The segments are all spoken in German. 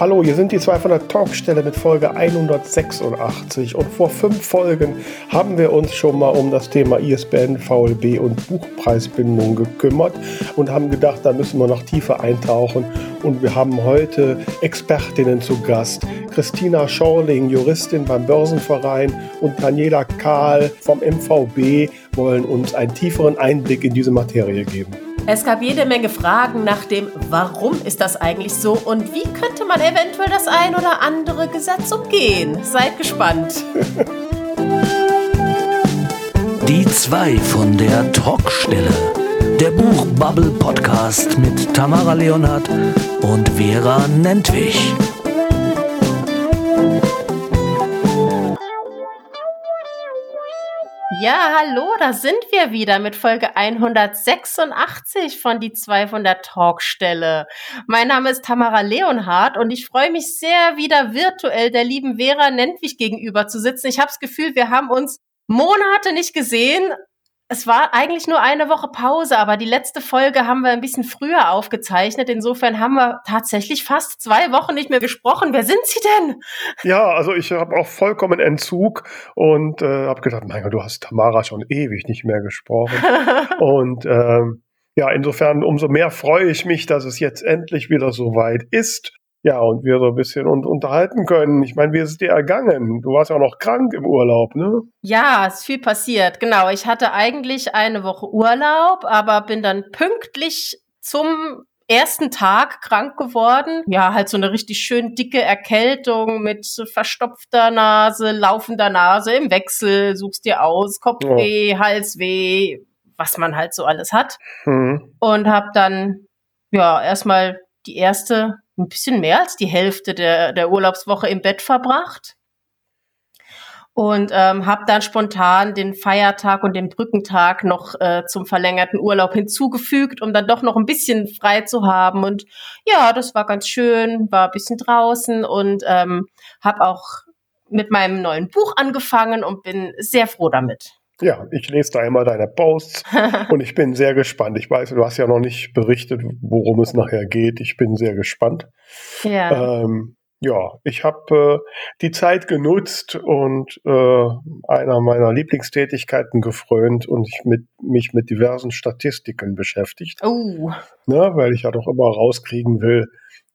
Hallo, hier sind die zwei von der Talkstelle mit Folge 186 und vor fünf Folgen haben wir uns schon mal um das Thema ISBN, VLB und Buchpreisbindung gekümmert und haben gedacht, da müssen wir noch tiefer eintauchen und wir haben heute Expertinnen zu Gast. Christina Schorling, Juristin beim Börsenverein und Daniela Kahl vom MVB wollen uns einen tieferen Einblick in diese Materie geben. Es gab jede Menge Fragen nach dem, warum ist das eigentlich so und wie könnte man eventuell das ein oder andere Gesetz umgehen. Seid gespannt. Die zwei von der Talkstelle. Der Buchbubble Podcast mit Tamara Leonhardt und Vera Nentwich. Ja, hallo, da sind wir wieder mit Folge 186 von Die zwei von der Talkstelle. Mein Name ist Tamara Leonhardt und ich freue mich sehr, wieder virtuell der lieben Vera Nentwich gegenüber zu sitzen. Ich habe das Gefühl, wir haben uns Monate nicht gesehen, es war eigentlich nur eine Woche Pause, aber die letzte Folge haben wir ein bisschen früher aufgezeichnet. Insofern haben wir tatsächlich fast zwei Wochen nicht mehr gesprochen. Wer sind Sie denn? Ja, also ich habe auch vollkommen Entzug und äh, habe gedacht, mein Gott, du hast Tamara schon ewig nicht mehr gesprochen. und ähm, ja, insofern umso mehr freue ich mich, dass es jetzt endlich wieder so weit ist ja, und wir so ein bisschen und unterhalten können. Ich meine, wie ist es dir ergangen? Du warst ja auch noch krank im Urlaub, ne? Ja, ist viel passiert. Genau. Ich hatte eigentlich eine Woche Urlaub, aber bin dann pünktlich zum ersten Tag krank geworden. Ja, halt so eine richtig schön dicke Erkältung mit verstopfter Nase, laufender Nase im Wechsel, suchst dir aus, Kopfweh, ja. Halsweh, was man halt so alles hat. Mhm. Und hab dann ja erstmal die erste ein bisschen mehr als die Hälfte der, der Urlaubswoche im Bett verbracht und ähm, habe dann spontan den Feiertag und den Brückentag noch äh, zum verlängerten Urlaub hinzugefügt, um dann doch noch ein bisschen frei zu haben. Und ja, das war ganz schön, war ein bisschen draußen und ähm, habe auch mit meinem neuen Buch angefangen und bin sehr froh damit. Ja, ich lese da immer deine Posts und ich bin sehr gespannt. Ich weiß, du hast ja noch nicht berichtet, worum es nachher geht. Ich bin sehr gespannt. Ja. Ähm, ja, ich habe äh, die Zeit genutzt und äh, einer meiner Lieblingstätigkeiten gefrönt und ich mit, mich mit diversen Statistiken beschäftigt. Oh. Ne, weil ich ja doch immer rauskriegen will,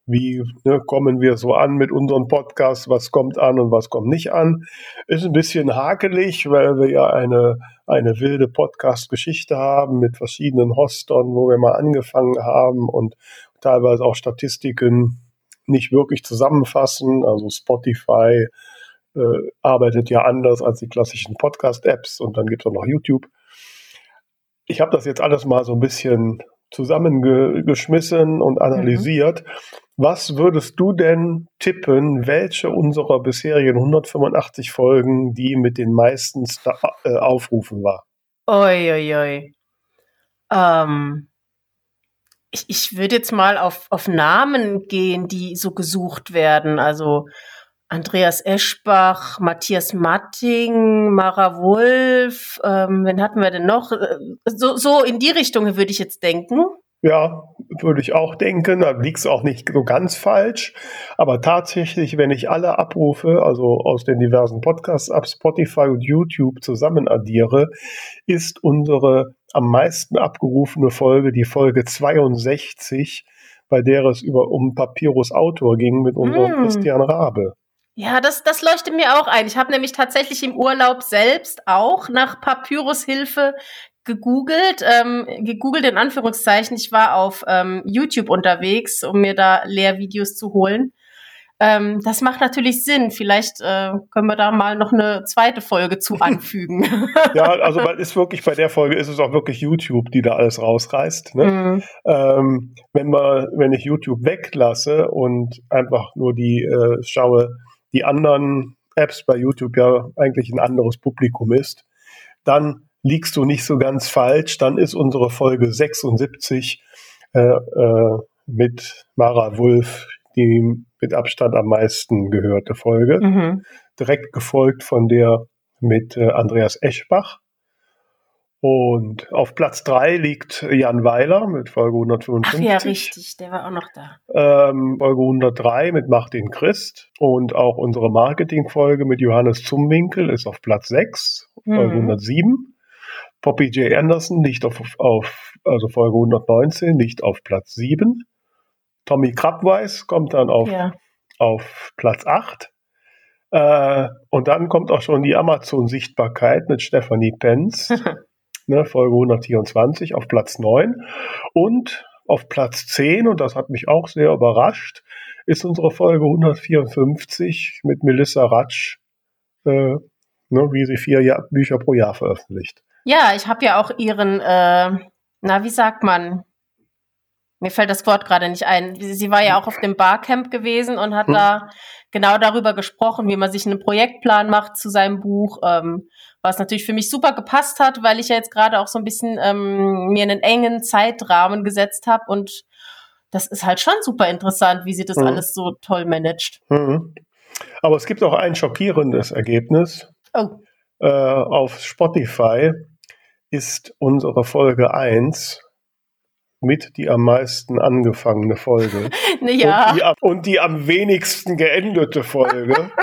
wie ne, kommen wir so an mit unserem Podcast, was kommt an und was kommt nicht an. Ist ein bisschen hakelig, weil wir ja eine, eine wilde Podcast-Geschichte haben mit verschiedenen Hostern, wo wir mal angefangen haben und teilweise auch Statistiken nicht wirklich zusammenfassen. Also Spotify äh, arbeitet ja anders als die klassischen Podcast-Apps und dann gibt es auch noch YouTube. Ich habe das jetzt alles mal so ein bisschen zusammengeschmissen und analysiert. Mhm. Was würdest du denn tippen, welche unserer bisherigen 185 Folgen die mit den meisten Star äh, Aufrufen war? Oi, oi, oi. Ähm, ich, ich würde jetzt mal auf, auf Namen gehen, die so gesucht werden. Also Andreas Eschbach, Matthias Matting, Mara Wolf, ähm, wen hatten wir denn noch? Äh, so, so in die Richtung würde ich jetzt denken. Ja, würde ich auch denken. Da liegt es auch nicht so ganz falsch. Aber tatsächlich, wenn ich alle Abrufe, also aus den diversen Podcasts ab Spotify und YouTube zusammen addiere, ist unsere am meisten abgerufene Folge die Folge 62, bei der es über um Papyrus Autor ging mit unserem mm. Christian Rabe. Ja, das, das leuchtet mir auch ein. Ich habe nämlich tatsächlich im Urlaub selbst auch nach Papyrus-Hilfe gegoogelt, ähm, gegoogelt in Anführungszeichen. Ich war auf ähm, YouTube unterwegs, um mir da Lehrvideos zu holen. Ähm, das macht natürlich Sinn. Vielleicht äh, können wir da mal noch eine zweite Folge zu anfügen. ja, also ist wirklich bei der Folge ist es auch wirklich YouTube, die da alles rausreißt. Ne? Mhm. Ähm, wenn man, wenn ich YouTube weglasse und einfach nur die äh, schaue, die anderen Apps bei YouTube ja eigentlich ein anderes Publikum ist, dann liegst du nicht so ganz falsch. Dann ist unsere Folge 76 äh, äh, mit Mara Wulff die mit Abstand am meisten gehörte Folge. Mhm. Direkt gefolgt von der mit äh, Andreas Eschbach. Und auf Platz 3 liegt Jan Weiler mit Folge 155. Ach ja, richtig, der war auch noch da. Ähm, Folge 103 mit Martin Christ und auch unsere Marketingfolge mit Johannes Zumwinkel ist auf Platz 6, Folge mhm. 107. Poppy J. Anderson liegt auf, auf, also Folge 119, liegt auf Platz 7. Tommy Krabweis kommt dann auf, ja. auf Platz 8. Äh, und dann kommt auch schon die Amazon-Sichtbarkeit mit Stephanie Penz. ne, Folge 124 auf Platz 9. Und auf Platz 10, und das hat mich auch sehr überrascht, ist unsere Folge 154 mit Melissa Ratsch, äh, ne, wie sie vier Jahr Bücher pro Jahr veröffentlicht. Ja, ich habe ja auch ihren, äh, na, wie sagt man, mir fällt das Wort gerade nicht ein. Sie war ja auch auf dem Barcamp gewesen und hat hm. da genau darüber gesprochen, wie man sich einen Projektplan macht zu seinem Buch, ähm, was natürlich für mich super gepasst hat, weil ich ja jetzt gerade auch so ein bisschen ähm, mir einen engen Zeitrahmen gesetzt habe und das ist halt schon super interessant, wie sie das hm. alles so toll managt. Hm. Aber es gibt auch ein schockierendes Ergebnis. Oh. Äh, auf Spotify ist unsere Folge 1 mit die am meisten angefangene Folge. ja. Und die, und die am wenigsten geendete Folge.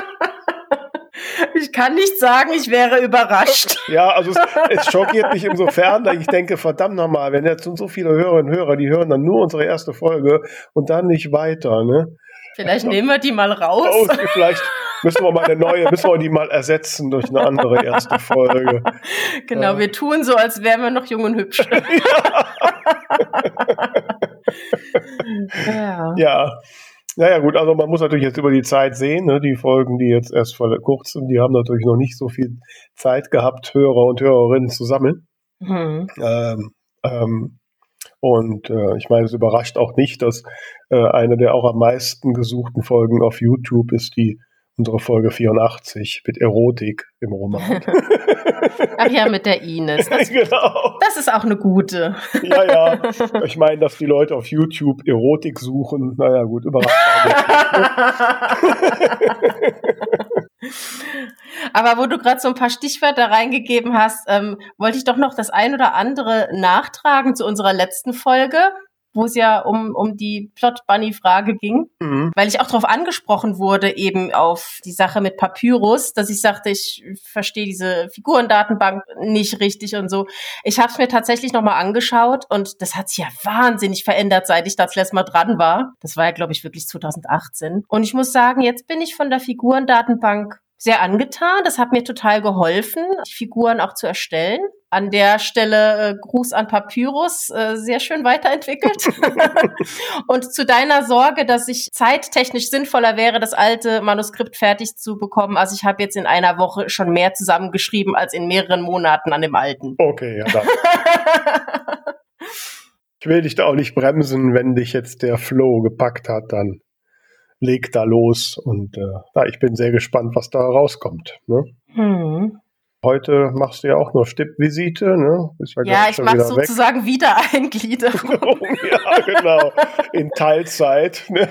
Ich kann nicht sagen, ich wäre überrascht. Ja, also es, es schockiert mich insofern, dass ich denke, verdammt nochmal, wenn jetzt so viele Hörerinnen und Hörer, die hören dann nur unsere erste Folge und dann nicht weiter, ne? Vielleicht nehmen wir die mal raus. Oh, vielleicht müssen wir mal eine neue, müssen wir die mal ersetzen durch eine andere erste Folge. Genau, ja. wir tun so, als wären wir noch jung und hübsch. ja. ja. Naja, gut, also man muss natürlich jetzt über die Zeit sehen. Ne? Die Folgen, die jetzt erst vor kurzem, die haben natürlich noch nicht so viel Zeit gehabt, Hörer und Hörerinnen zu sammeln. Mhm. Ähm, ähm, und äh, ich meine, es überrascht auch nicht, dass äh, eine der auch am meisten gesuchten Folgen auf YouTube ist die unsere Folge 84 mit Erotik im Roman. Ach ja, mit der Ines. Das, genau. Das ist auch eine gute. ja, ja. Ich meine, dass die Leute auf YouTube Erotik suchen, naja, gut, überrascht. Aber wo du gerade so ein paar Stichwörter reingegeben hast, ähm, wollte ich doch noch das ein oder andere nachtragen zu unserer letzten Folge wo es ja um, um die Plot-Bunny-Frage ging, mhm. weil ich auch darauf angesprochen wurde, eben auf die Sache mit Papyrus, dass ich sagte, ich verstehe diese Figurendatenbank nicht richtig und so. Ich habe es mir tatsächlich nochmal angeschaut und das hat sich ja wahnsinnig verändert, seit ich das letzte Mal dran war. Das war ja, glaube ich, wirklich 2018. Und ich muss sagen, jetzt bin ich von der Figurendatenbank sehr angetan. Das hat mir total geholfen, die Figuren auch zu erstellen. An der Stelle äh, Gruß an Papyrus, äh, sehr schön weiterentwickelt. und zu deiner Sorge, dass ich zeittechnisch sinnvoller wäre, das alte Manuskript fertig zu bekommen. Also ich habe jetzt in einer Woche schon mehr zusammengeschrieben als in mehreren Monaten an dem alten. Okay, ja. Dann. ich will dich da auch nicht bremsen, wenn dich jetzt der Flow gepackt hat, dann leg da los und äh, ja, ich bin sehr gespannt, was da rauskommt. Ne? Hm. Heute machst du ja auch noch Stippvisite, ne? Ja, ja ich mache sozusagen weg. Wiedereingliederung. ja, genau. In Teilzeit. Ne?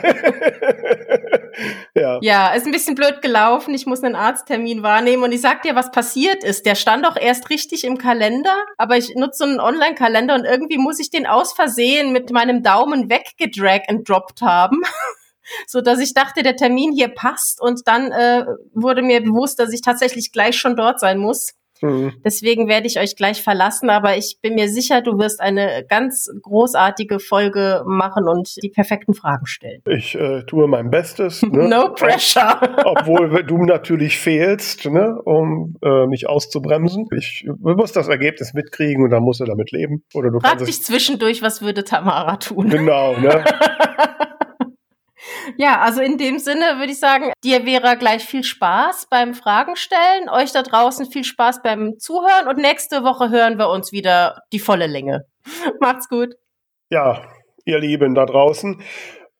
ja. ja, ist ein bisschen blöd gelaufen. Ich muss einen Arzttermin wahrnehmen und ich sag dir, was passiert ist. Der stand auch erst richtig im Kalender, aber ich nutze so einen Online-Kalender und irgendwie muss ich den aus Versehen mit meinem Daumen weggedrag and dropped haben so dass ich dachte, der Termin hier passt und dann äh, wurde mir bewusst, dass ich tatsächlich gleich schon dort sein muss. Mhm. Deswegen werde ich euch gleich verlassen, aber ich bin mir sicher, du wirst eine ganz großartige Folge machen und die perfekten Fragen stellen. Ich äh, tue mein Bestes. Ne? no pressure. Obwohl du natürlich fehlst, ne? um äh, mich auszubremsen. Ich muss das Ergebnis mitkriegen und dann musst du damit leben. Oder du Frag dich zwischendurch, was würde Tamara tun? Genau, ne? Ja, also in dem Sinne würde ich sagen, dir wäre gleich viel Spaß beim Fragen stellen, euch da draußen viel Spaß beim Zuhören und nächste Woche hören wir uns wieder die volle Länge. Macht's gut. Ja, ihr Lieben da draußen.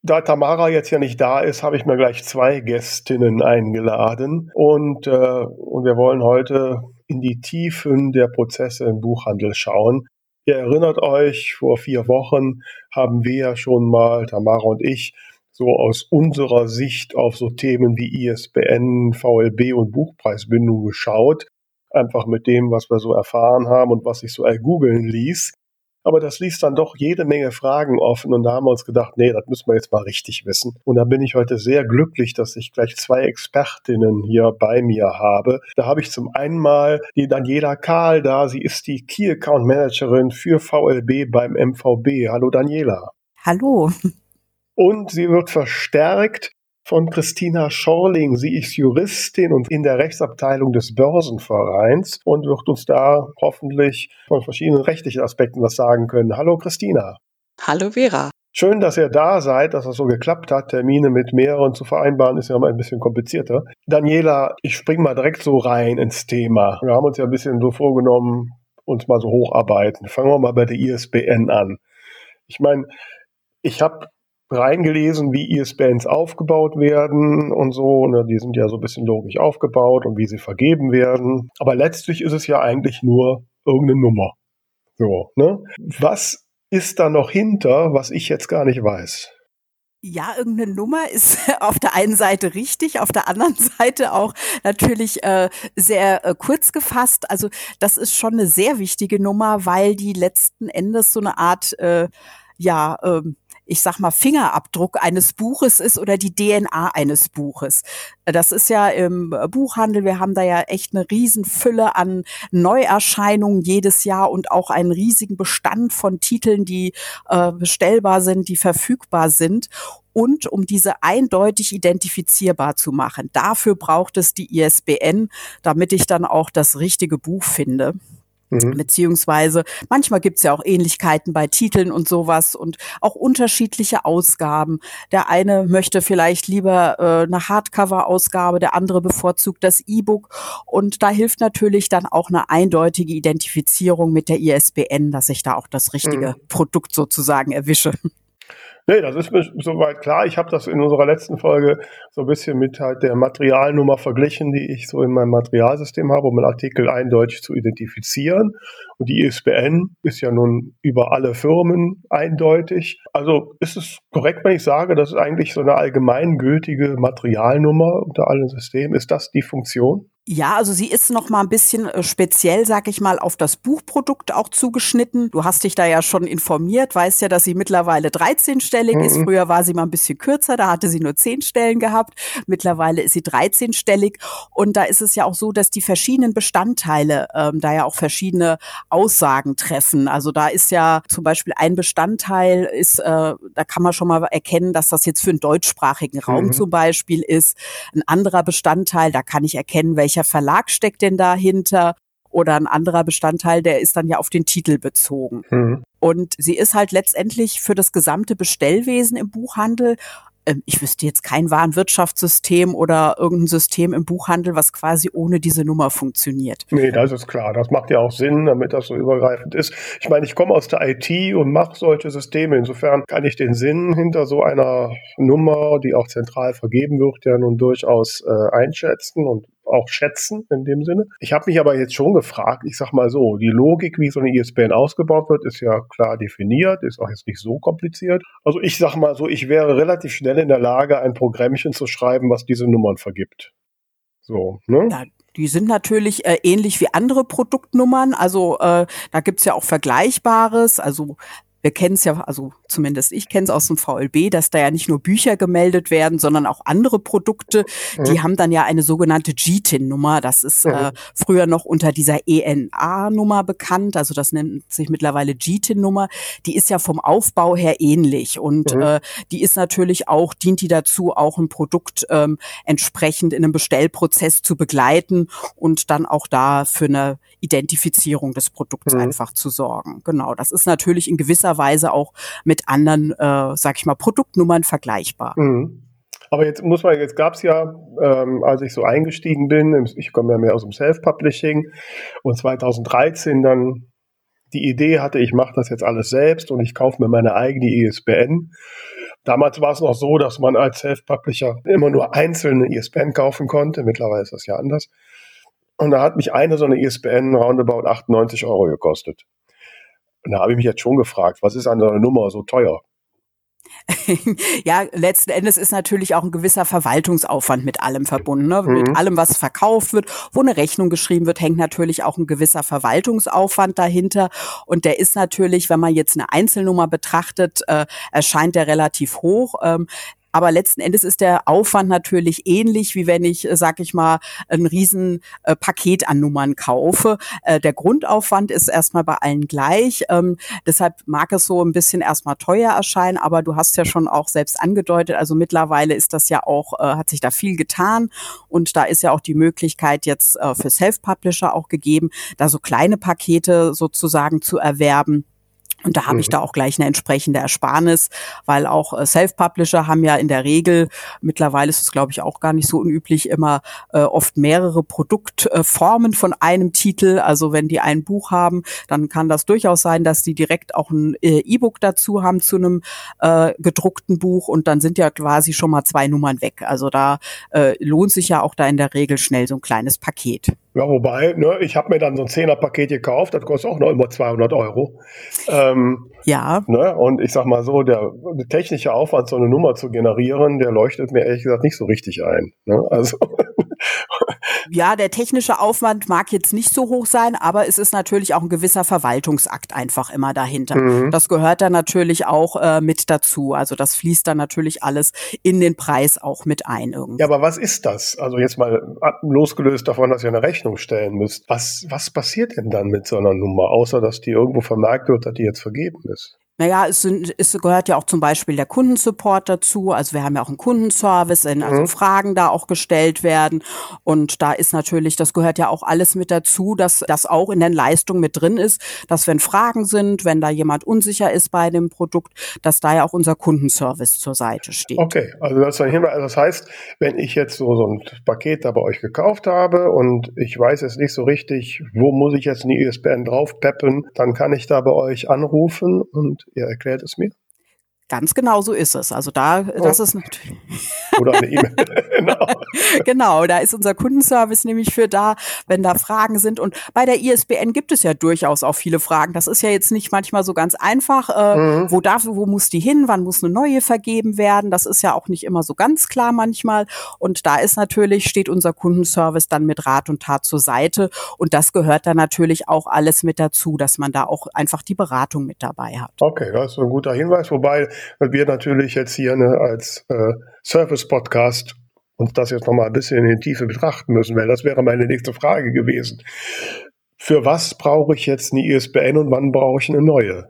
Da Tamara jetzt ja nicht da ist, habe ich mir gleich zwei Gästinnen eingeladen und, äh, und wir wollen heute in die Tiefen der Prozesse im Buchhandel schauen. Ihr erinnert euch, vor vier Wochen haben wir ja schon mal, Tamara und ich, so aus unserer Sicht auf so Themen wie ISBN, VLB und Buchpreisbindung geschaut. einfach mit dem, was wir so erfahren haben und was sich so ergoogeln ließ. Aber das ließ dann doch jede Menge Fragen offen und da haben wir uns gedacht, nee, das müssen wir jetzt mal richtig wissen. Und da bin ich heute sehr glücklich, dass ich gleich zwei Expertinnen hier bei mir habe. Da habe ich zum einen mal die Daniela Kahl da. Sie ist die Key Account Managerin für VLB beim MVB. Hallo Daniela. Hallo. Und sie wird verstärkt von Christina Schorling. Sie ist Juristin und in der Rechtsabteilung des Börsenvereins und wird uns da hoffentlich von verschiedenen rechtlichen Aspekten was sagen können. Hallo Christina. Hallo Vera. Schön, dass ihr da seid, dass es so geklappt hat. Termine mit mehreren zu vereinbaren ist ja mal ein bisschen komplizierter. Daniela, ich spring mal direkt so rein ins Thema. Wir haben uns ja ein bisschen so vorgenommen, uns mal so hocharbeiten. Fangen wir mal bei der ISBN an. Ich meine, ich habe reingelesen, wie ISBNs aufgebaut werden und so. Ne, die sind ja so ein bisschen logisch aufgebaut und wie sie vergeben werden. Aber letztlich ist es ja eigentlich nur irgendeine Nummer. So, ne? Was ist da noch hinter, was ich jetzt gar nicht weiß? Ja, irgendeine Nummer ist auf der einen Seite richtig, auf der anderen Seite auch natürlich äh, sehr äh, kurz gefasst. Also das ist schon eine sehr wichtige Nummer, weil die letzten Endes so eine Art äh, ja ähm, ich sag mal, Fingerabdruck eines Buches ist oder die DNA eines Buches. Das ist ja im Buchhandel, wir haben da ja echt eine Riesenfülle an Neuerscheinungen jedes Jahr und auch einen riesigen Bestand von Titeln, die äh, bestellbar sind, die verfügbar sind und um diese eindeutig identifizierbar zu machen. Dafür braucht es die ISBN, damit ich dann auch das richtige Buch finde. Mhm. Beziehungsweise manchmal gibt's ja auch Ähnlichkeiten bei Titeln und sowas und auch unterschiedliche Ausgaben. Der eine möchte vielleicht lieber äh, eine Hardcover-Ausgabe, der andere bevorzugt das E-Book. Und da hilft natürlich dann auch eine eindeutige Identifizierung mit der ISBN, dass ich da auch das richtige mhm. Produkt sozusagen erwische. Nee, das ist mir soweit klar. Ich habe das in unserer letzten Folge so ein bisschen mit halt der Materialnummer verglichen, die ich so in meinem Materialsystem habe, um einen Artikel eindeutig zu identifizieren. Und die ISBN ist ja nun über alle Firmen eindeutig. Also ist es korrekt, wenn ich sage, das ist eigentlich so eine allgemeingültige Materialnummer unter allen Systemen. Ist das die Funktion? Ja, also sie ist noch mal ein bisschen äh, speziell, sag ich mal, auf das Buchprodukt auch zugeschnitten. Du hast dich da ja schon informiert, weißt ja, dass sie mittlerweile 13-stellig mhm. ist. Früher war sie mal ein bisschen kürzer, da hatte sie nur 10 Stellen gehabt. Mittlerweile ist sie 13-stellig. Und da ist es ja auch so, dass die verschiedenen Bestandteile ähm, da ja auch verschiedene Aussagen treffen. Also da ist ja zum Beispiel ein Bestandteil ist, äh, da kann man schon mal erkennen, dass das jetzt für einen deutschsprachigen Raum mhm. zum Beispiel ist. Ein anderer Bestandteil, da kann ich erkennen, welche welcher Verlag steckt denn dahinter? Oder ein anderer Bestandteil, der ist dann ja auf den Titel bezogen. Mhm. Und sie ist halt letztendlich für das gesamte Bestellwesen im Buchhandel ähm, ich wüsste jetzt kein Warenwirtschaftssystem oder irgendein System im Buchhandel, was quasi ohne diese Nummer funktioniert. Nee, das ist klar. Das macht ja auch Sinn, damit das so übergreifend ist. Ich meine, ich komme aus der IT und mache solche Systeme. Insofern kann ich den Sinn hinter so einer Nummer, die auch zentral vergeben wird, ja nun durchaus äh, einschätzen und auch schätzen in dem Sinne. Ich habe mich aber jetzt schon gefragt, ich sag mal so, die Logik, wie so eine ISBN ausgebaut wird, ist ja klar definiert, ist auch jetzt nicht so kompliziert. Also ich sag mal so, ich wäre relativ schnell in der Lage, ein Programmchen zu schreiben, was diese Nummern vergibt. So, ne? Ja, die sind natürlich äh, ähnlich wie andere Produktnummern. Also äh, da gibt's ja auch Vergleichbares. Also wir kennen es ja, also zumindest ich kenne es aus dem VLB, dass da ja nicht nur Bücher gemeldet werden, sondern auch andere Produkte. Mhm. Die haben dann ja eine sogenannte GTIN-Nummer. Das ist mhm. äh, früher noch unter dieser ENA-Nummer bekannt. Also das nennt sich mittlerweile GTIN-Nummer. Die ist ja vom Aufbau her ähnlich und mhm. äh, die ist natürlich auch, dient die dazu, auch ein Produkt ähm, entsprechend in einem Bestellprozess zu begleiten und dann auch da für eine Identifizierung des Produkts mhm. einfach zu sorgen. Genau, das ist natürlich in gewisser Weise auch mit anderen, äh, sag ich mal, Produktnummern vergleichbar. Mhm. Aber jetzt muss man, jetzt gab es ja, ähm, als ich so eingestiegen bin, ich komme ja mehr aus dem Self-Publishing und 2013 dann die Idee hatte, ich mache das jetzt alles selbst und ich kaufe mir meine eigene ISBN. Damals war es noch so, dass man als Self-Publisher immer nur einzelne ISBN kaufen konnte. Mittlerweile ist das ja anders. Und da hat mich eine so eine ISBN roundabout 98 Euro gekostet. Und da habe ich mich jetzt schon gefragt, was ist an so einer Nummer so teuer? ja, letzten Endes ist natürlich auch ein gewisser Verwaltungsaufwand mit allem verbunden. Ne? Mhm. Mit allem, was verkauft wird, wo eine Rechnung geschrieben wird, hängt natürlich auch ein gewisser Verwaltungsaufwand dahinter. Und der ist natürlich, wenn man jetzt eine Einzelnummer betrachtet, äh, erscheint der relativ hoch. Ähm, aber letzten Endes ist der Aufwand natürlich ähnlich, wie wenn ich, äh, sag ich mal, ein riesen äh, an Nummern kaufe. Äh, der Grundaufwand ist erstmal bei allen gleich. Ähm, deshalb mag es so ein bisschen erstmal teuer erscheinen, aber du hast ja schon auch selbst angedeutet, also mittlerweile ist das ja auch, hat sich da viel getan und da ist ja auch die Möglichkeit jetzt für Self-Publisher auch gegeben, da so kleine Pakete sozusagen zu erwerben und da habe mhm. ich da auch gleich eine entsprechende Ersparnis, weil auch äh, Self-Publisher haben ja in der Regel, mittlerweile ist es glaube ich auch gar nicht so unüblich, immer äh, oft mehrere Produktformen äh, von einem Titel. Also wenn die ein Buch haben, dann kann das durchaus sein, dass die direkt auch ein äh, E-Book dazu haben zu einem äh, gedruckten Buch und dann sind ja quasi schon mal zwei Nummern weg. Also da äh, lohnt sich ja auch da in der Regel schnell so ein kleines Paket. Ja, wobei, ne, ich habe mir dann so ein Zehner-Paket gekauft, das kostet auch noch immer 200 Euro. Ähm, ja. Ne, und ich sag mal so, der, der, technische Aufwand, so eine Nummer zu generieren, der leuchtet mir ehrlich gesagt nicht so richtig ein. Ne? Also ja, der technische Aufwand mag jetzt nicht so hoch sein, aber es ist natürlich auch ein gewisser Verwaltungsakt einfach immer dahinter. Mhm. Das gehört dann natürlich auch äh, mit dazu. Also das fließt dann natürlich alles in den Preis auch mit ein. Irgendwie. Ja, aber was ist das? Also jetzt mal losgelöst davon, dass ihr eine Rechnung stellen müsst. Was, was passiert denn dann mit so einer Nummer, außer dass die irgendwo vermerkt wird, dass die jetzt vergeben ist? Naja, es, sind, es gehört ja auch zum Beispiel der Kundensupport dazu. Also wir haben ja auch einen Kundenservice, in also mhm. Fragen da auch gestellt werden. Und da ist natürlich, das gehört ja auch alles mit dazu, dass das auch in den Leistungen mit drin ist, dass wenn Fragen sind, wenn da jemand unsicher ist bei dem Produkt, dass da ja auch unser Kundenservice zur Seite steht. Okay, also das, das heißt, wenn ich jetzt so, so ein Paket da bei euch gekauft habe und ich weiß jetzt nicht so richtig, wo muss ich jetzt eine ISBN draufpeppen, dann kann ich da bei euch anrufen und ihr erklärt es mir. Ganz genau so ist es. Also da, oh. das ist natürlich. Oder eine E-Mail. genau. genau, da ist unser Kundenservice nämlich für da, wenn da Fragen sind. Und bei der ISBN gibt es ja durchaus auch viele Fragen. Das ist ja jetzt nicht manchmal so ganz einfach. Äh, mhm. Wo darf, wo muss die hin? Wann muss eine neue vergeben werden? Das ist ja auch nicht immer so ganz klar manchmal. Und da ist natürlich, steht unser Kundenservice dann mit Rat und Tat zur Seite. Und das gehört dann natürlich auch alles mit dazu, dass man da auch einfach die Beratung mit dabei hat. Okay, das ist ein guter Hinweis. Wobei weil wir natürlich jetzt hier ne, als äh, Service-Podcast uns das jetzt nochmal ein bisschen in die Tiefe betrachten müssen, weil das wäre meine nächste Frage gewesen. Für was brauche ich jetzt eine ISBN und wann brauche ich eine neue?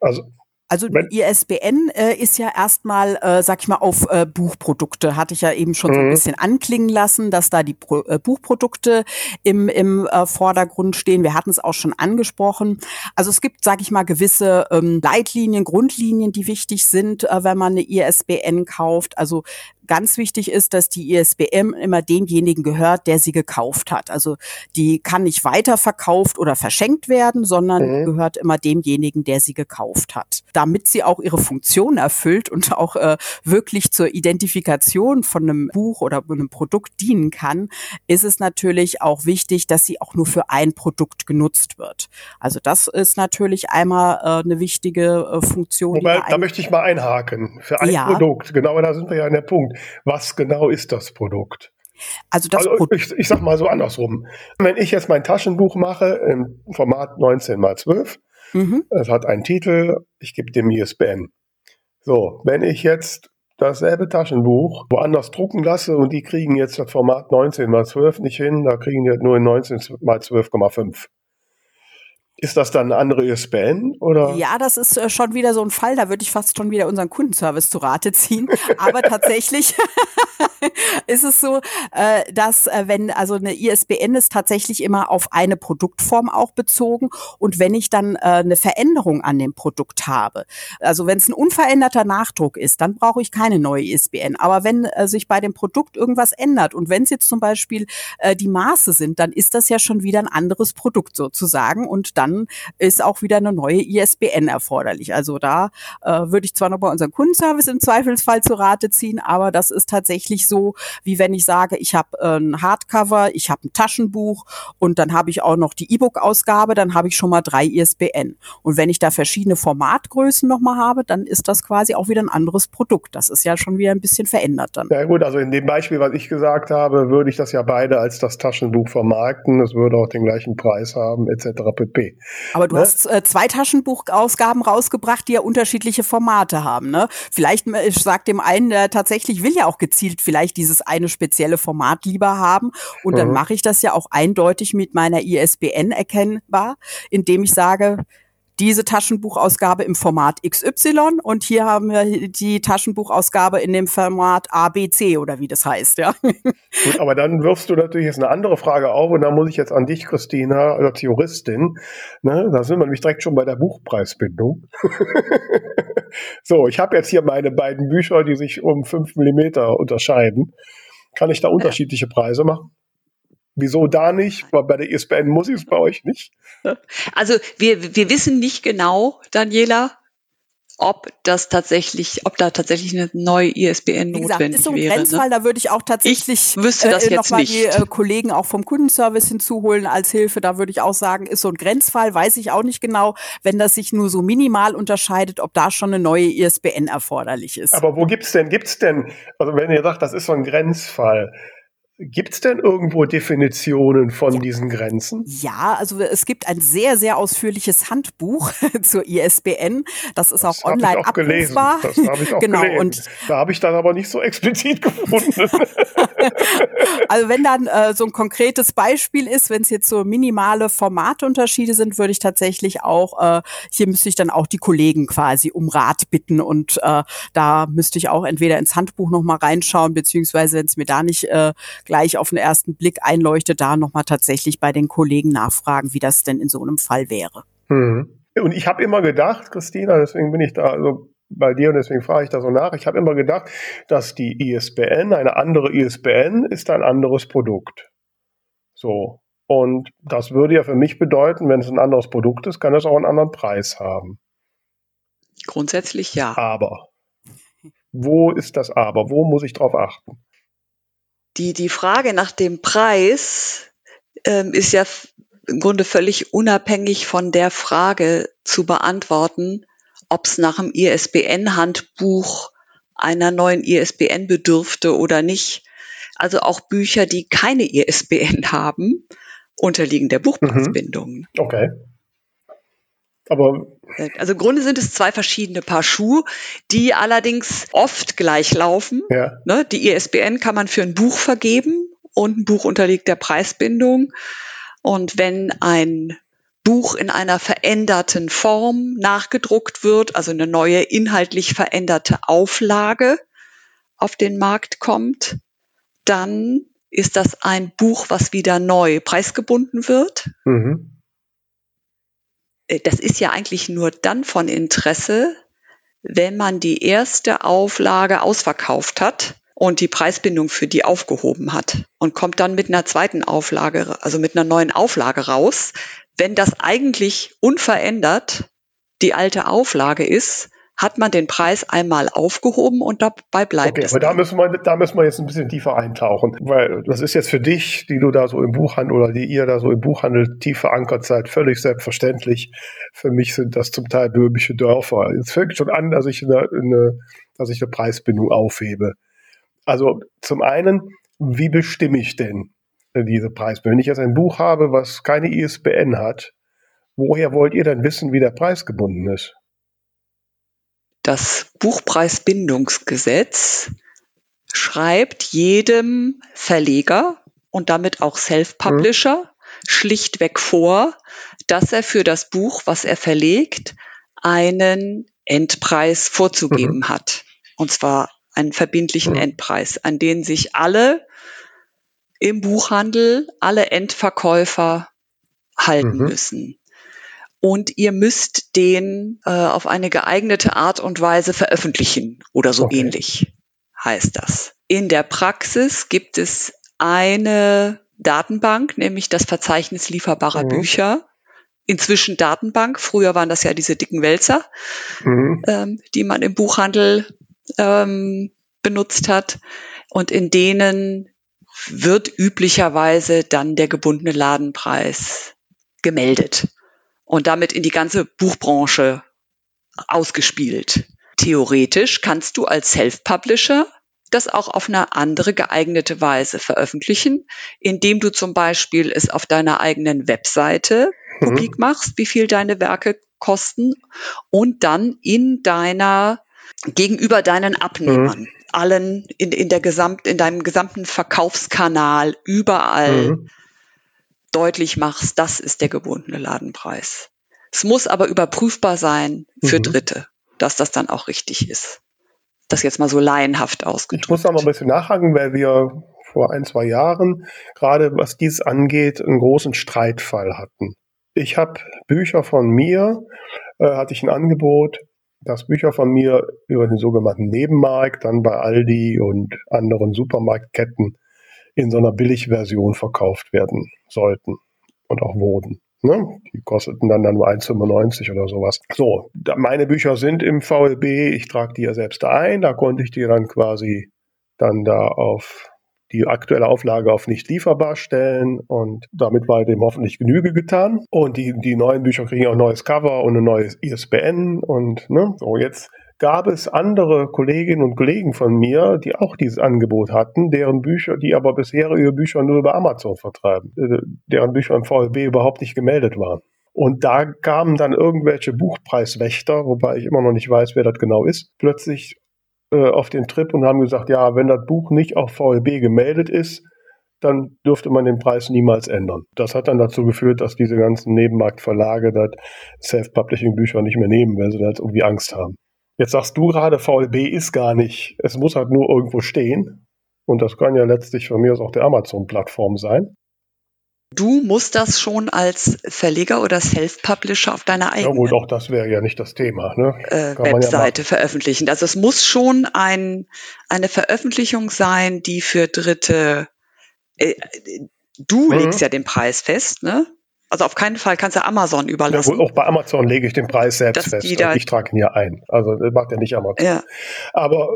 Also also die ISBN äh, ist ja erstmal, äh, sag ich mal, auf äh, Buchprodukte. Hatte ich ja eben schon so ein mhm. bisschen anklingen lassen, dass da die Pro äh, Buchprodukte im, im äh, Vordergrund stehen. Wir hatten es auch schon angesprochen. Also es gibt, sag ich mal, gewisse ähm, Leitlinien, Grundlinien, die wichtig sind, äh, wenn man eine ISBN kauft. Also ganz wichtig ist, dass die ISBN immer demjenigen gehört, der sie gekauft hat. Also die kann nicht weiterverkauft oder verschenkt werden, sondern mhm. gehört immer demjenigen, der sie gekauft hat. Damit sie auch ihre Funktion erfüllt und auch äh, wirklich zur Identifikation von einem Buch oder einem Produkt dienen kann, ist es natürlich auch wichtig, dass sie auch nur für ein Produkt genutzt wird. Also das ist natürlich einmal äh, eine wichtige äh, Funktion. Wobei, da möchte ich mal einhaken. Für ein ja. Produkt, genau da sind wir ja an der Punkt was genau ist das Produkt? Also, das also ich, ich sag mal so andersrum. Wenn ich jetzt mein Taschenbuch mache im Format 19 mal 12, mhm. es hat einen Titel, ich gebe dem ISBN. So, wenn ich jetzt dasselbe Taschenbuch woanders drucken lasse und die kriegen jetzt das Format 19 mal 12 nicht hin, da kriegen die nur in 19 mal 12,5. Ist das dann eine andere ISBN oder? Ja, das ist äh, schon wieder so ein Fall. Da würde ich fast schon wieder unseren Kundenservice zu Rate ziehen. Aber tatsächlich ist es so, äh, dass äh, wenn also eine ISBN ist tatsächlich immer auf eine Produktform auch bezogen und wenn ich dann eine Veränderung an dem Produkt habe, also wenn es ein unveränderter Nachdruck ist, dann brauche ich keine neue ISBN. Aber wenn sich bei dem Produkt irgendwas ändert und wenn es jetzt zum Beispiel die Maße sind, dann ist das ja schon wieder ein anderes Produkt sozusagen und dann dann ist auch wieder eine neue ISBN erforderlich. Also da äh, würde ich zwar noch bei unserem Kundenservice im Zweifelsfall zu Rate ziehen, aber das ist tatsächlich so, wie wenn ich sage, ich habe äh, ein Hardcover, ich habe ein Taschenbuch und dann habe ich auch noch die E-Book-Ausgabe, dann habe ich schon mal drei ISBN. Und wenn ich da verschiedene Formatgrößen nochmal habe, dann ist das quasi auch wieder ein anderes Produkt. Das ist ja schon wieder ein bisschen verändert dann. Ja gut, also in dem Beispiel, was ich gesagt habe, würde ich das ja beide als das Taschenbuch vermarkten. Es würde auch den gleichen Preis haben, etc. pp. Aber du ne? hast äh, zwei Taschenbuchausgaben rausgebracht, die ja unterschiedliche Formate haben. Ne? Vielleicht äh, sagt dem einen, der tatsächlich will ja auch gezielt vielleicht dieses eine spezielle Format lieber haben. Und mhm. dann mache ich das ja auch eindeutig mit meiner ISBN erkennbar, indem ich sage, diese Taschenbuchausgabe im Format XY und hier haben wir die Taschenbuchausgabe in dem Format ABC oder wie das heißt, ja. Gut, aber dann wirfst du natürlich jetzt eine andere Frage auf und da muss ich jetzt an dich, Christina, als Juristin, ne, da sind wir nämlich direkt schon bei der Buchpreisbindung. so, ich habe jetzt hier meine beiden Bücher, die sich um fünf Millimeter unterscheiden. Kann ich da unterschiedliche Preise machen? Wieso da nicht? Weil bei der ISBN muss ich es bei euch nicht. Also wir, wir wissen nicht genau, Daniela, ob das tatsächlich, ob da tatsächlich eine neue ISBN Wie gesagt, notwendig ist so ein wäre. Ne? Grenzfall, ne? da würde ich auch tatsächlich ich wüsste das äh, jetzt noch nicht. die äh, Kollegen auch vom Kundenservice hinzuholen als Hilfe. Da würde ich auch sagen, ist so ein Grenzfall, weiß ich auch nicht genau, wenn das sich nur so minimal unterscheidet, ob da schon eine neue ISBN erforderlich ist. Aber wo gibt's denn, gibt's denn, also wenn ihr sagt, das ist so ein Grenzfall, Gibt es denn irgendwo Definitionen von ja. diesen Grenzen? Ja, also es gibt ein sehr, sehr ausführliches Handbuch zur ISBN. Das ist das auch online ich auch abrufbar. Gelesen. Das habe ich auch genau, gelesen. Und da habe ich dann aber nicht so explizit gefunden. also wenn dann äh, so ein konkretes Beispiel ist, wenn es jetzt so minimale Formatunterschiede sind, würde ich tatsächlich auch, äh, hier müsste ich dann auch die Kollegen quasi um Rat bitten und äh, da müsste ich auch entweder ins Handbuch nochmal reinschauen, beziehungsweise wenn es mir da nicht äh, gleich auf den ersten Blick einleuchtet, da nochmal tatsächlich bei den Kollegen nachfragen, wie das denn in so einem Fall wäre. Mhm. Und ich habe immer gedacht, Christina, deswegen bin ich da also bei dir und deswegen frage ich da so nach. Ich habe immer gedacht, dass die ISBN, eine andere ISBN, ist ein anderes Produkt. So. Und das würde ja für mich bedeuten, wenn es ein anderes Produkt ist, kann es auch einen anderen Preis haben. Grundsätzlich ja. Aber. Wo ist das Aber? Wo muss ich drauf achten? Die, die Frage nach dem Preis ähm, ist ja im Grunde völlig unabhängig von der Frage zu beantworten, ob es nach dem ISBN-Handbuch einer neuen ISBN bedürfte oder nicht. Also auch Bücher, die keine ISBN haben, unterliegen der Buchpreisbindung. Mhm. Okay. Aber also im Grunde sind es zwei verschiedene Paar Schuhe, die allerdings oft gleich laufen. Ja. Ne, die ISBN kann man für ein Buch vergeben und ein Buch unterliegt der Preisbindung. Und wenn ein Buch in einer veränderten Form nachgedruckt wird, also eine neue inhaltlich veränderte Auflage auf den Markt kommt, dann ist das ein Buch, was wieder neu preisgebunden wird. Mhm. Äh, das ist ja eigentlich nur dann von Interesse, wenn man die erste Auflage ausverkauft hat und die Preisbindung für die aufgehoben hat und kommt dann mit einer zweiten Auflage, also mit einer neuen Auflage raus. Wenn das eigentlich unverändert die alte Auflage ist, hat man den Preis einmal aufgehoben und dabei bleibt okay, es. Aber da müssen, wir, da müssen wir jetzt ein bisschen tiefer eintauchen, weil das ist jetzt für dich, die du da so im Buchhandel oder die ihr da so im Buchhandel tief verankert seid, völlig selbstverständlich. Für mich sind das zum Teil böhmische Dörfer. Es fängt schon an, dass ich eine, eine, dass ich eine Preisbindung aufhebe. Also zum einen, wie bestimme ich denn diese Preisbindung? Wenn ich jetzt ein Buch habe, was keine ISBN hat, woher wollt ihr denn wissen, wie der Preis gebunden ist? Das Buchpreisbindungsgesetz schreibt jedem Verleger und damit auch Self-Publisher mhm. schlichtweg vor, dass er für das Buch, was er verlegt, einen Endpreis vorzugeben mhm. hat. Und zwar einen verbindlichen mhm. Endpreis, an den sich alle im Buchhandel, alle Endverkäufer halten mhm. müssen und ihr müsst den äh, auf eine geeignete Art und Weise veröffentlichen oder so okay. ähnlich heißt das. In der Praxis gibt es eine Datenbank, nämlich das Verzeichnis lieferbarer mhm. Bücher. Inzwischen Datenbank. Früher waren das ja diese dicken Wälzer, mhm. ähm, die man im Buchhandel ähm, benutzt hat. und in denen wird üblicherweise dann der gebundene Ladenpreis gemeldet und damit in die ganze Buchbranche ausgespielt. Theoretisch kannst du als Self-Publisher das auch auf eine andere geeignete Weise veröffentlichen, indem du zum Beispiel es auf deiner eigenen Webseite mhm. publik machst, wie viel deine Werke kosten und dann in deiner gegenüber deinen Abnehmern, mhm. allen in, in der Gesamt, in deinem gesamten Verkaufskanal überall mhm. Deutlich machst, das ist der gebundene Ladenpreis. Es muss aber überprüfbar sein für mhm. Dritte, dass das dann auch richtig ist. Das jetzt mal so laienhaft ausgedrückt. Ich muss noch mal ein bisschen nachhaken, weil wir vor ein, zwei Jahren, gerade was dies angeht, einen großen Streitfall hatten. Ich habe Bücher von mir, äh, hatte ich ein Angebot, dass Bücher von mir über den sogenannten Nebenmarkt dann bei Aldi und anderen Supermarktketten in so einer Billigversion verkauft werden sollten und auch wurden. Ne? Die kosteten dann, dann nur 1,95 oder sowas. So, meine Bücher sind im VLB, ich trage die ja selbst ein, da konnte ich die dann quasi dann da auf die aktuelle Auflage auf nicht lieferbar stellen und damit war dem hoffentlich Genüge getan. Und die, die neuen Bücher kriegen auch ein neues Cover und ein neues ISBN und ne, so jetzt gab es andere Kolleginnen und Kollegen von mir, die auch dieses Angebot hatten, deren Bücher, die aber bisher ihre Bücher nur über Amazon vertreiben, äh, deren Bücher im VLB überhaupt nicht gemeldet waren. Und da kamen dann irgendwelche Buchpreiswächter, wobei ich immer noch nicht weiß, wer das genau ist, plötzlich äh, auf den Trip und haben gesagt, ja, wenn das Buch nicht auf VLB gemeldet ist, dann dürfte man den Preis niemals ändern. Das hat dann dazu geführt, dass diese ganzen Nebenmarktverlage das Self-Publishing-Bücher nicht mehr nehmen, weil sie da jetzt irgendwie Angst haben. Jetzt sagst du gerade, VLB ist gar nicht, es muss halt nur irgendwo stehen. Und das kann ja letztlich von mir aus auch der Amazon-Plattform sein. Du musst das schon als Verleger oder Self-Publisher auf deiner eigenen ja gut, auch das wäre ja nicht das Thema. Ne? Äh, Webseite ja veröffentlichen. Also es muss schon ein, eine Veröffentlichung sein, die für Dritte. Äh, du mhm. legst ja den Preis fest, ne? Also auf keinen Fall kannst du Amazon überlassen. Ja, auch bei Amazon lege ich den Preis selbst fest. ich trage ihn ja ein. Also das macht ja nicht Amazon. Ja. Aber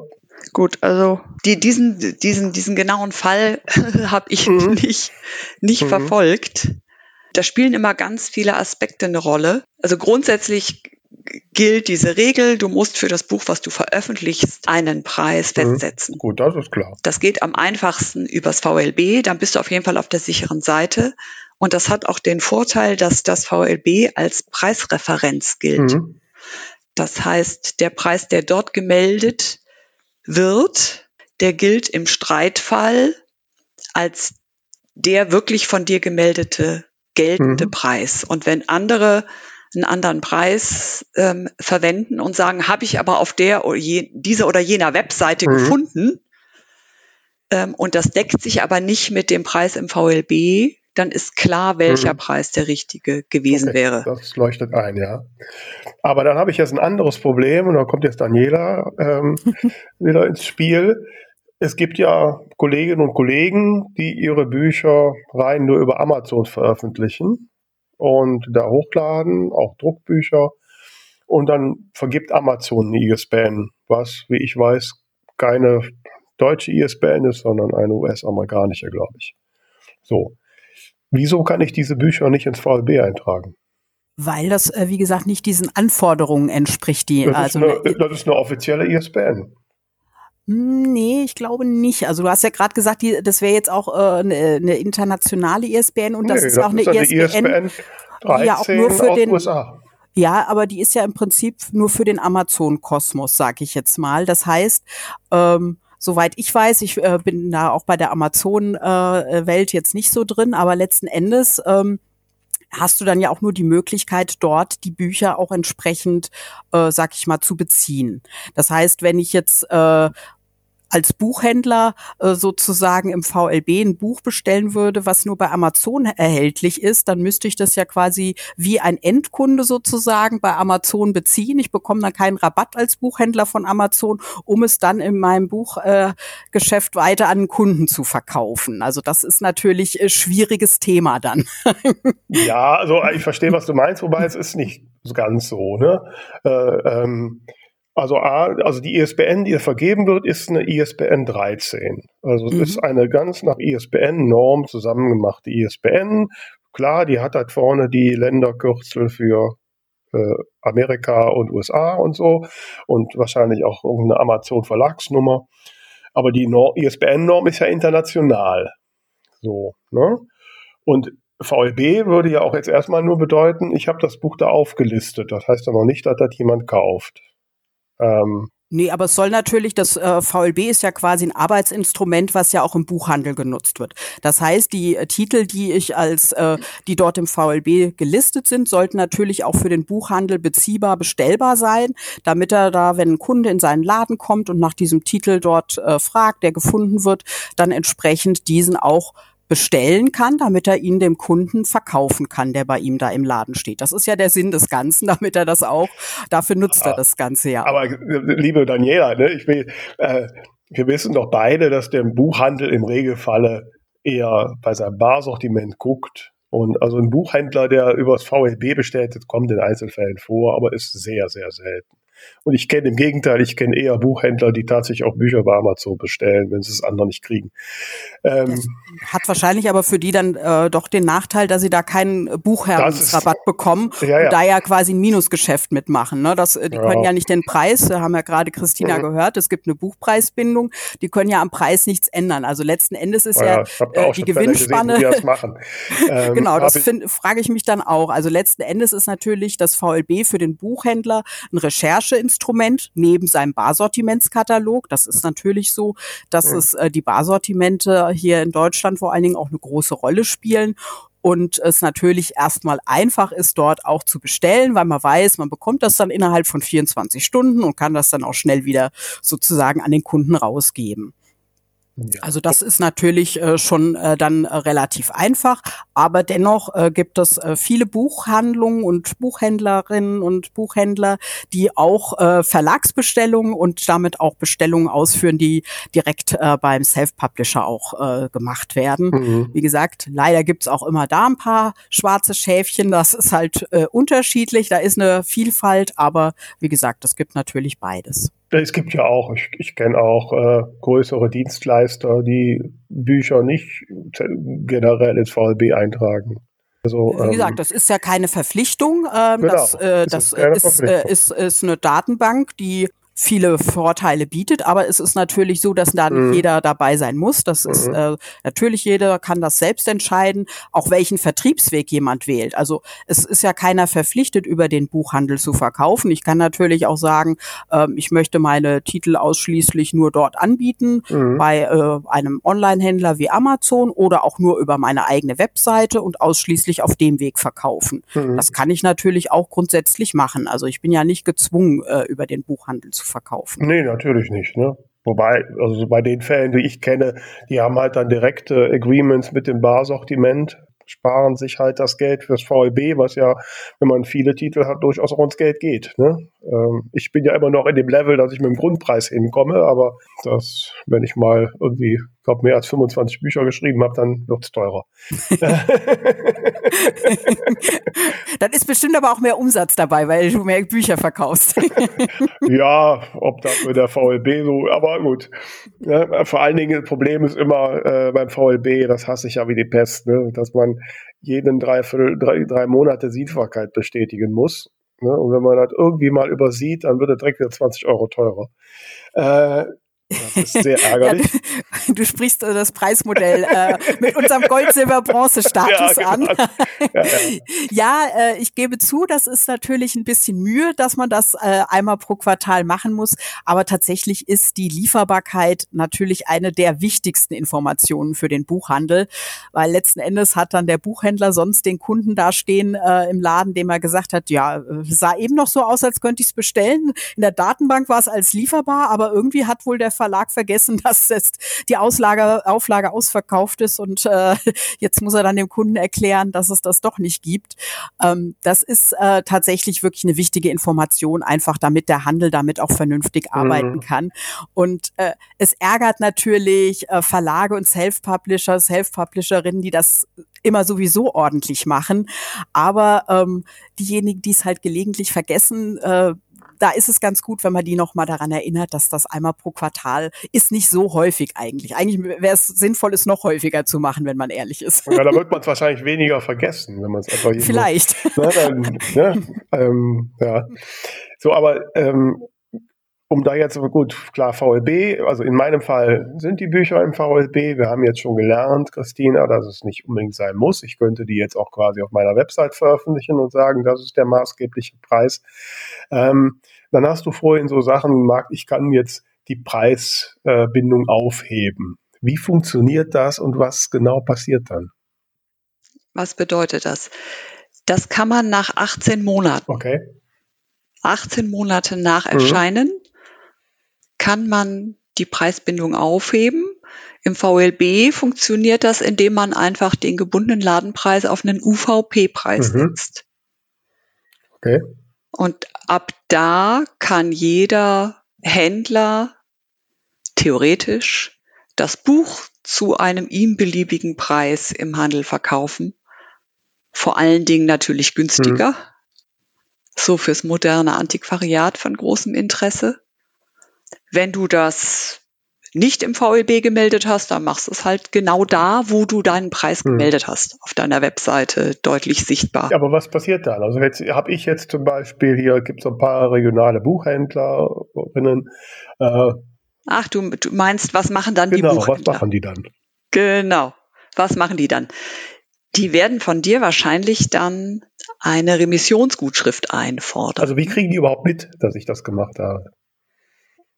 Gut, also die, diesen, diesen, diesen genauen Fall habe ich mhm. nicht, nicht mhm. verfolgt. Da spielen immer ganz viele Aspekte eine Rolle. Also grundsätzlich gilt diese Regel, du musst für das Buch, was du veröffentlichst, einen Preis mhm. festsetzen. Gut, das ist klar. Das geht am einfachsten übers VLB, dann bist du auf jeden Fall auf der sicheren Seite. Und das hat auch den Vorteil, dass das VLB als Preisreferenz gilt. Mhm. Das heißt, der Preis, der dort gemeldet wird, der gilt im Streitfall als der wirklich von dir gemeldete geltende mhm. Preis. Und wenn andere einen anderen Preis ähm, verwenden und sagen, habe ich aber auf der oder je, dieser oder jener Webseite mhm. gefunden ähm, und das deckt sich aber nicht mit dem Preis im VLB, dann ist klar, welcher mhm. Preis der richtige gewesen okay, wäre. Das leuchtet ein, ja. Aber dann habe ich jetzt ein anderes Problem und da kommt jetzt Daniela ähm, wieder ins Spiel. Es gibt ja Kolleginnen und Kollegen, die ihre Bücher rein nur über Amazon veröffentlichen und da hochladen, auch Druckbücher. Und dann vergibt Amazon eine ISBN, was, wie ich weiß, keine deutsche ISBN ist, sondern eine US-amerikanische, glaube ich. So. Wieso kann ich diese Bücher nicht ins VLB eintragen? Weil das, äh, wie gesagt, nicht diesen Anforderungen entspricht, die das also. Ist eine, das ist eine offizielle ISBN. Hm, nee, ich glaube nicht. Also du hast ja gerade gesagt, die, das wäre jetzt auch äh, eine, eine, internationale ISBN und das nee, ist das auch eine, ist ISBN, ISBN 13 ja auch nur für den USA. Ja, aber die ist ja im Prinzip nur für den Amazon-Kosmos, sag ich jetzt mal. Das heißt, ähm, soweit ich weiß, ich äh, bin da auch bei der Amazon-Welt äh, jetzt nicht so drin, aber letzten Endes ähm, hast du dann ja auch nur die Möglichkeit, dort die Bücher auch entsprechend, äh, sag ich mal, zu beziehen. Das heißt, wenn ich jetzt äh, als Buchhändler äh, sozusagen im VLB ein Buch bestellen würde, was nur bei Amazon erhältlich ist, dann müsste ich das ja quasi wie ein Endkunde sozusagen bei Amazon beziehen. Ich bekomme dann keinen Rabatt als Buchhändler von Amazon, um es dann in meinem Buchgeschäft äh, weiter an Kunden zu verkaufen. Also das ist natürlich ein schwieriges Thema dann. ja, also ich verstehe, was du meinst, wobei es ist nicht ganz so. Ne? Äh, ähm Also A, also die ISBN, die vergeben wird, ist eine ISBN 13. Also es mhm. ist eine ganz nach ISBN-Norm zusammengemachte ISBN. Klar, die hat halt vorne die Länderkürzel für äh, Amerika und USA und so und wahrscheinlich auch irgendeine Amazon-Verlagsnummer. Aber die ISBN-Norm ist ja international. So, ne? Und VLB würde ja auch jetzt erstmal nur bedeuten, ich habe das Buch da aufgelistet. Das heißt noch nicht, dass das jemand kauft. Ähm, Nee, aber es soll natürlich, das äh, VLB ist ja quasi ein Arbeitsinstrument, was ja auch im Buchhandel genutzt wird. Das heißt, die äh, Titel, die ich als, äh, die dort im VLB gelistet sind, sollten natürlich auch für den Buchhandel beziehbar, bestellbar sein, damit er da, wenn ein Kunde in seinen Laden kommt und nach diesem Titel dort äh, fragt, der gefunden wird, dann entsprechend diesen auch bestellen kann, damit er ihn dem Kunden verkaufen kann, der bei ihm da im Laden steht. Das ist ja der Sinn des Ganzen, damit er das auch, dafür nutzt er das Ganze ja. Aber liebe Daniela, ne, ich will, äh, wir wissen doch beide, dass der Buchhandel im Regelfalle eher bei seinem Barsortiment guckt. Und also ein Buchhändler, der übers VLB bestellt, kommt in Einzelfällen vor, aber ist sehr, sehr selten. Und ich kenne im Gegenteil, ich kenne eher Buchhändler, die tatsächlich auch Bücher bei Amazon bestellen, wenn sie es andere nicht kriegen. Ähm, hat wahrscheinlich aber für die dann äh, doch den Nachteil, dass sie da keinen Buchherrensrabatt bekommen ja, ja. und da ja quasi ein Minusgeschäft mitmachen. Ne? Das, die ja. können ja nicht den Preis, da haben ja gerade Christina mhm. gehört, es gibt eine Buchpreisbindung, die können ja am Preis nichts ändern. Also letzten Endes ist ja, äh, die Gewinnspanne. Gesehen, ähm, genau, das frage ich mich dann auch. Also letzten Endes ist natürlich das VLB für den Buchhändler ein Recherche Rechercheinstrument neben seinem Barsortimentskatalog. Das ist natürlich so, dass ja. es äh, die Barsortimente hier in Deutschland vor allen Dingen auch eine große Rolle spielen und es natürlich erstmal einfach ist, dort auch zu bestellen, weil man weiß, man bekommt das dann innerhalb von 24 Stunden und kann das dann auch schnell wieder sozusagen an den Kunden rausgeben. Also das ist natürlich äh, schon äh, dann äh, relativ einfach, aber dennoch äh, gibt es äh, viele Buchhandlungen und Buchhändlerinnen und Buchhändler, die auch äh, Verlagsbestellungen und damit auch Bestellungen ausführen, die direkt äh, beim Self-Publisher auch äh, gemacht werden. Mhm. Wie gesagt, leider gibt's auch immer da ein paar schwarze Schäfchen, das ist halt äh, unterschiedlich, da ist eine Vielfalt, aber wie gesagt, es gibt natürlich beides. Es gibt ja auch, ich, ich kenne auch äh, größere Dienstleister, die Bücher nicht generell ins VLB eintragen. Also, Wie gesagt, ähm, das ist ja keine Verpflichtung. Ähm, genau, das äh, das ist, ist, äh, ist, ist eine Datenbank, die viele Vorteile bietet, aber es ist natürlich so, dass da nicht mhm. jeder dabei sein muss. Das mhm. ist äh, natürlich jeder kann das selbst entscheiden, auch welchen Vertriebsweg jemand wählt. Also es ist ja keiner verpflichtet, über den Buchhandel zu verkaufen. Ich kann natürlich auch sagen, ähm, ich möchte meine Titel ausschließlich nur dort anbieten, mhm. bei äh, einem Online-Händler wie Amazon oder auch nur über meine eigene Webseite und ausschließlich auf dem Weg verkaufen. Mhm. Das kann ich natürlich auch grundsätzlich machen. Also ich bin ja nicht gezwungen, äh, über den Buchhandel zu verkaufen. Nee, natürlich nicht. Ne? Wobei, also bei den Fällen, die ich kenne, die haben halt dann direkte Agreements mit dem Barsortiment, sparen sich halt das Geld fürs VLB, was ja, wenn man viele Titel hat, durchaus auch ins Geld geht. Ne? Ähm, ich bin ja immer noch in dem Level, dass ich mit dem Grundpreis hinkomme, aber das, wenn ich mal irgendwie, ich glaube, mehr als 25 Bücher geschrieben habe, dann wird es teurer. dann ist bestimmt aber auch mehr Umsatz dabei, weil du mehr Bücher verkaufst. ja, ob das mit der VLB so, aber gut. Ja, vor allen Dingen, das Problem ist immer äh, beim VLB, das hasse ich ja wie die Pest, ne? dass man jeden drei, drei, drei Monate Sichtbarkeit bestätigen muss. Ne? Und wenn man das irgendwie mal übersieht, dann wird der direkt wieder 20 Euro teurer. Äh, das ist sehr ärgerlich. Ja, du, sprichst äh, das Preismodell äh, mit unserem Gold, Silber, Bronze-Status ja, genau. an. ja, ja äh, ich gebe zu, das ist natürlich ein bisschen Mühe, dass man das äh, einmal pro Quartal machen muss. Aber tatsächlich ist die Lieferbarkeit natürlich eine der wichtigsten Informationen für den Buchhandel, weil letzten Endes hat dann der Buchhändler sonst den Kunden dastehen äh, im Laden, dem er gesagt hat, ja, äh, sah eben noch so aus, als könnte ich es bestellen. In der Datenbank war es als lieferbar, aber irgendwie hat wohl der Verlag vergessen, dass jetzt die Auslage, Auflage ausverkauft ist und äh, jetzt muss er dann dem Kunden erklären, dass es das doch nicht gibt. Ähm, das ist äh, tatsächlich wirklich eine wichtige Information, einfach damit der Handel damit auch vernünftig mhm. arbeiten kann. Und äh, es ärgert natürlich äh, Verlage und Self-Publisher, Self-Publisherinnen, die das immer sowieso ordentlich machen. Aber ähm, diejenigen, die es halt gelegentlich vergessen, äh, da ist es ganz gut, wenn man die nochmal daran erinnert, dass das einmal pro Quartal ist nicht so häufig eigentlich. Eigentlich wäre es sinnvoll, es noch häufiger zu machen, wenn man ehrlich ist. Ja, da wird man es wahrscheinlich weniger vergessen, wenn man es einfach Vielleicht. So, ne, dann, ne, ähm, ja. So, aber ähm, um da jetzt, gut, klar, VLB, also in meinem Fall sind die Bücher im VLB. Wir haben jetzt schon gelernt, Christina, dass es nicht unbedingt sein muss. Ich könnte die jetzt auch quasi auf meiner Website veröffentlichen und sagen, das ist der maßgebliche Preis. Ähm, dann hast du vorhin so Sachen gemacht, ich kann jetzt die Preisbindung äh, aufheben. Wie funktioniert das und was genau passiert dann? Was bedeutet das? Das kann man nach 18 Monaten. Okay. 18 Monate nach. Erscheinen mhm kann man die Preisbindung aufheben. Im VLB funktioniert das, indem man einfach den gebundenen Ladenpreis auf einen UVP-Preis mhm. setzt. Okay. Und ab da kann jeder Händler theoretisch das Buch zu einem ihm beliebigen Preis im Handel verkaufen. Vor allen Dingen natürlich günstiger. Mhm. So fürs moderne Antiquariat von großem Interesse. Wenn du das nicht im VLB gemeldet hast, dann machst du es halt genau da, wo du deinen Preis hm. gemeldet hast, auf deiner Webseite deutlich sichtbar. Ja, aber was passiert dann? Also jetzt habe ich jetzt zum Beispiel hier gibt es ein paar regionale Buchhändlerinnen. Äh, Ach, du, du meinst, was machen dann genau, die Buchhändler? was machen die dann? Genau, was machen die dann? Die werden von dir wahrscheinlich dann eine Remissionsgutschrift einfordern. Also wie kriegen die überhaupt mit, dass ich das gemacht habe?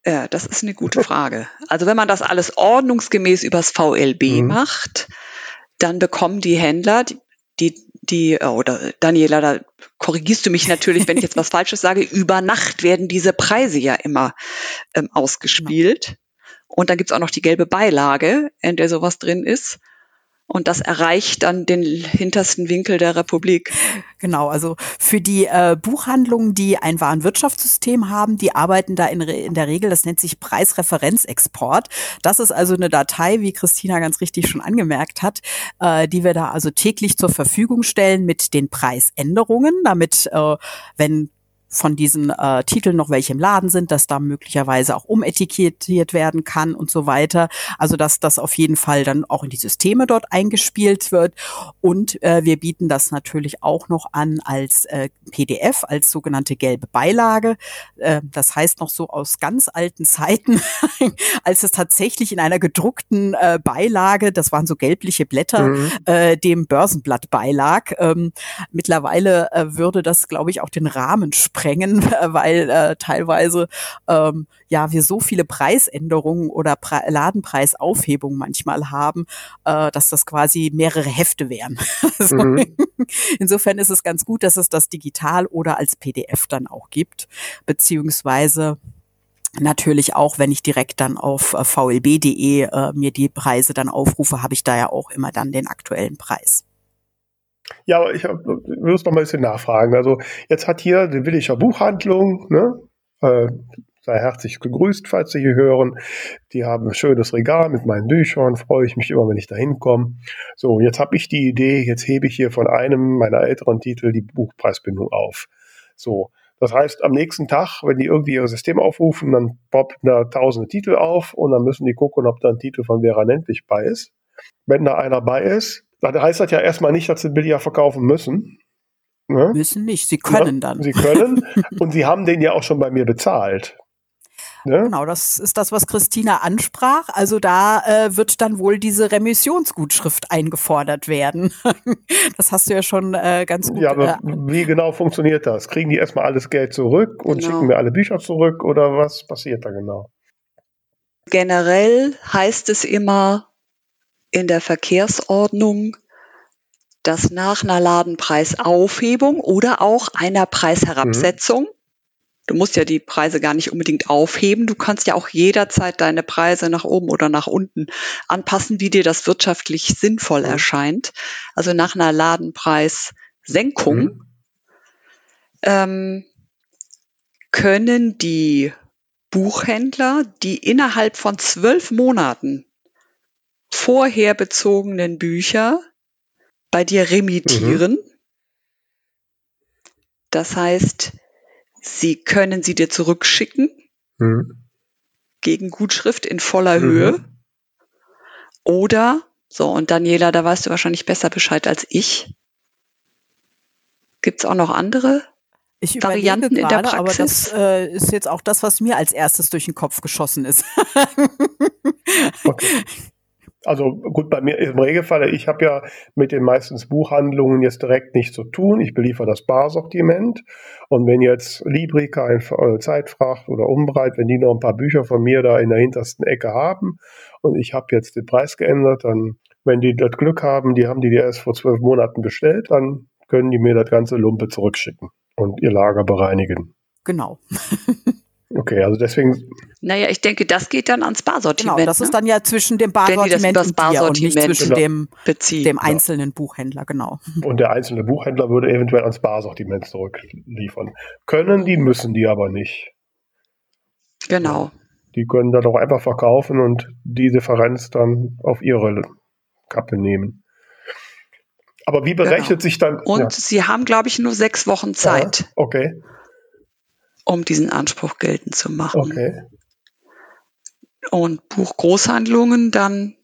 Ja, das ist eine gute Frage. Also wenn man das alles ordnungsgemäß übers VLB mhm. macht, dann bekommen die Händler, die, die, äh, oder Daniela, da korrigierst du mich natürlich, wenn ich jetzt was Falsches sage, über Nacht werden diese Preise ja immer ähm, ausgespielt. Genau. Und dann gibt's auch noch die gelbe Beilage, in der sowas drin ist. Und das erreicht dann den hintersten Winkel der Republik. Genau, also für die äh, Buchhandlungen, die ein Warenwirtschaftssystem haben, die arbeiten da in, in der Regel, das nennt sich Preisreferenzexport. Das ist also eine Datei, wie Christina ganz richtig schon angemerkt hat, äh, die wir da also täglich zur Verfügung stellen mit den Preisänderungen, damit, äh, wenn von diesen äh, Titeln noch welche im Laden sind, dass da möglicherweise auch umetikettiert werden kann und so weiter. Also dass das auf jeden Fall dann auch in die Systeme dort eingespielt wird. Und äh, wir bieten das natürlich auch noch an als äh, PDF, als sogenannte gelbe Beilage. Äh, das heißt noch so aus ganz alten Zeiten, als es tatsächlich in einer gedruckten äh, Beilage, das waren so gelbliche Blätter, mhm. äh, dem Börsenblatt beilag. Ähm, mittlerweile äh, würde das, glaube ich, auch den Rahmen sprengen sprengen, weil äh, teilweise ähm, ja wir so viele Preisänderungen oder Pre Ladenpreisaufhebungen manchmal haben, äh, dass das quasi mehrere Hefte wären. also, mhm. Insofern ist es ganz gut, dass es das digital oder als PDF dann auch gibt, beziehungsweise Natürlich auch, wenn ich direkt dann auf äh, vlb.de äh, mir die Preise dann aufrufe, habe ich da ja auch immer dann den aktuellen Preis. Ja, aber ich muss noch mal ein bisschen nachfragen. Also jetzt hat hier die Williger Buchhandlung, ne? Äh, sei herzlich gegrüßt, falls Sie hier hören. Die haben ein schönes Regal mit meinen Büchern, freue ich mich immer, wenn ich da hinkomme. So, jetzt habe ich die Idee, jetzt hebe ich hier von einem meiner älteren Titel die Buchpreisbindung auf. So, das heißt, am nächsten Tag, wenn die irgendwie ihr System aufrufen, dann poppt da tausende Titel auf und dann müssen die gucken, ob da ein Titel von Vera Nentwich bei ist. Wenn da einer bei ist, da heißt das ja erstmal nicht, dass sie billiger verkaufen müssen. Ne? Müssen nicht, sie können ja, dann. Sie können und sie haben den ja auch schon bei mir bezahlt. Ne? Genau, das ist das, was Christina ansprach. Also da äh, wird dann wohl diese Remissionsgutschrift eingefordert werden. das hast du ja schon äh, ganz gut. Ja, aber äh, wie genau funktioniert das? Kriegen die erstmal alles Geld zurück und genau. schicken mir alle Bücher zurück oder was passiert da genau? Generell heißt es immer, in der Verkehrsordnung, dass nach einer Ladenpreisaufhebung oder auch einer Preisherabsetzung, mhm. du musst ja die Preise gar nicht unbedingt aufheben, du kannst ja auch jederzeit deine Preise nach oben oder nach unten anpassen, wie dir das wirtschaftlich sinnvoll mhm. erscheint. Also nach einer Ladenpreissenkung mhm. ähm, können die Buchhändler, die innerhalb von zwölf Monaten vorher bezogenen Bücher bei dir remittieren. Mhm. Das heißt, Sie können sie dir zurückschicken mhm. gegen Gutschrift in voller mhm. Höhe. Oder, so, und Daniela, da weißt du wahrscheinlich besser Bescheid als ich. Gibt es auch noch andere ich Varianten gerade, in der Praxis? Aber das äh, ist jetzt auch das, was mir als erstes durch den Kopf geschossen ist. okay. Also gut, bei mir im Regelfall, ich habe ja mit den meistens Buchhandlungen jetzt direkt nichts zu tun. Ich beliefere das Barsortiment. Und wenn jetzt Librika, äh, Zeitfracht oder Umbreit, wenn die noch ein paar Bücher von mir da in der hintersten Ecke haben und ich habe jetzt den Preis geändert, dann, wenn die das Glück haben, die haben die erst vor zwölf Monaten bestellt, dann können die mir das ganze Lumpe zurückschicken und ihr Lager bereinigen. Genau. Okay, also deswegen. Naja, ich denke, das geht dann ans Barsortiment. Genau, das ne? ist dann ja zwischen dem Barsortiment und dir und nicht zwischen genau. dem, beziehen. dem einzelnen ja. Buchhändler, genau. Und der einzelne Buchhändler würde eventuell ans Barsortiment zurückliefern. Können die, müssen die aber nicht. Genau. Die können dann auch einfach verkaufen und die Differenz dann auf ihre Kappe nehmen. Aber wie berechnet genau. sich dann. Und ja. sie haben, glaube ich, nur sechs Wochen Zeit. Ja, okay um diesen Anspruch geltend zu machen. Okay. Und Buchgroßhandlungen dann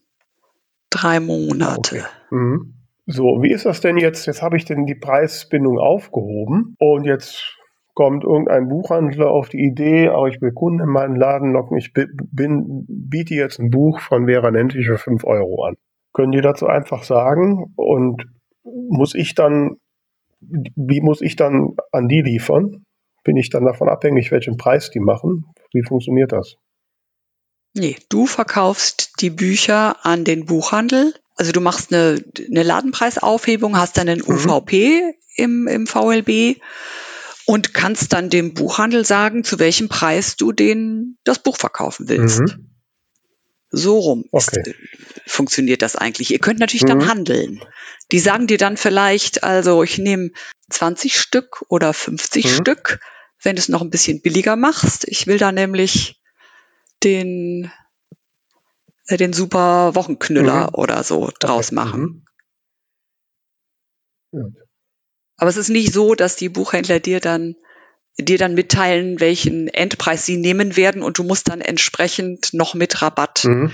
drei Monate. Okay. Mhm. So, wie ist das denn jetzt? Jetzt habe ich denn die Preisbindung aufgehoben und jetzt kommt irgendein Buchhandler auf die Idee, auch ich will Kunden in meinen Laden locken, ich bin, biete jetzt ein Buch von Vera Nentwich für 5 Euro an. Können die dazu einfach sagen? Und muss ich dann, wie muss ich dann an die liefern? Bin ich dann davon abhängig, welchen Preis die machen? Wie funktioniert das? Nee, du verkaufst die Bücher an den Buchhandel. Also du machst eine, eine Ladenpreisaufhebung, hast dann einen mhm. UVP im, im VLB und kannst dann dem Buchhandel sagen, zu welchem Preis du den, das Buch verkaufen willst. Mhm. So rum okay. ist, funktioniert das eigentlich. Ihr könnt natürlich mhm. dann handeln. Die sagen dir dann vielleicht, also ich nehme 20 Stück oder 50 mhm. Stück, wenn du es noch ein bisschen billiger machst. Ich will da nämlich den, äh, den super Wochenknüller mhm. oder so draus okay. machen. Mhm. Aber es ist nicht so, dass die Buchhändler dir dann dir dann mitteilen, welchen Endpreis sie nehmen werden und du musst dann entsprechend noch mit Rabatt mhm.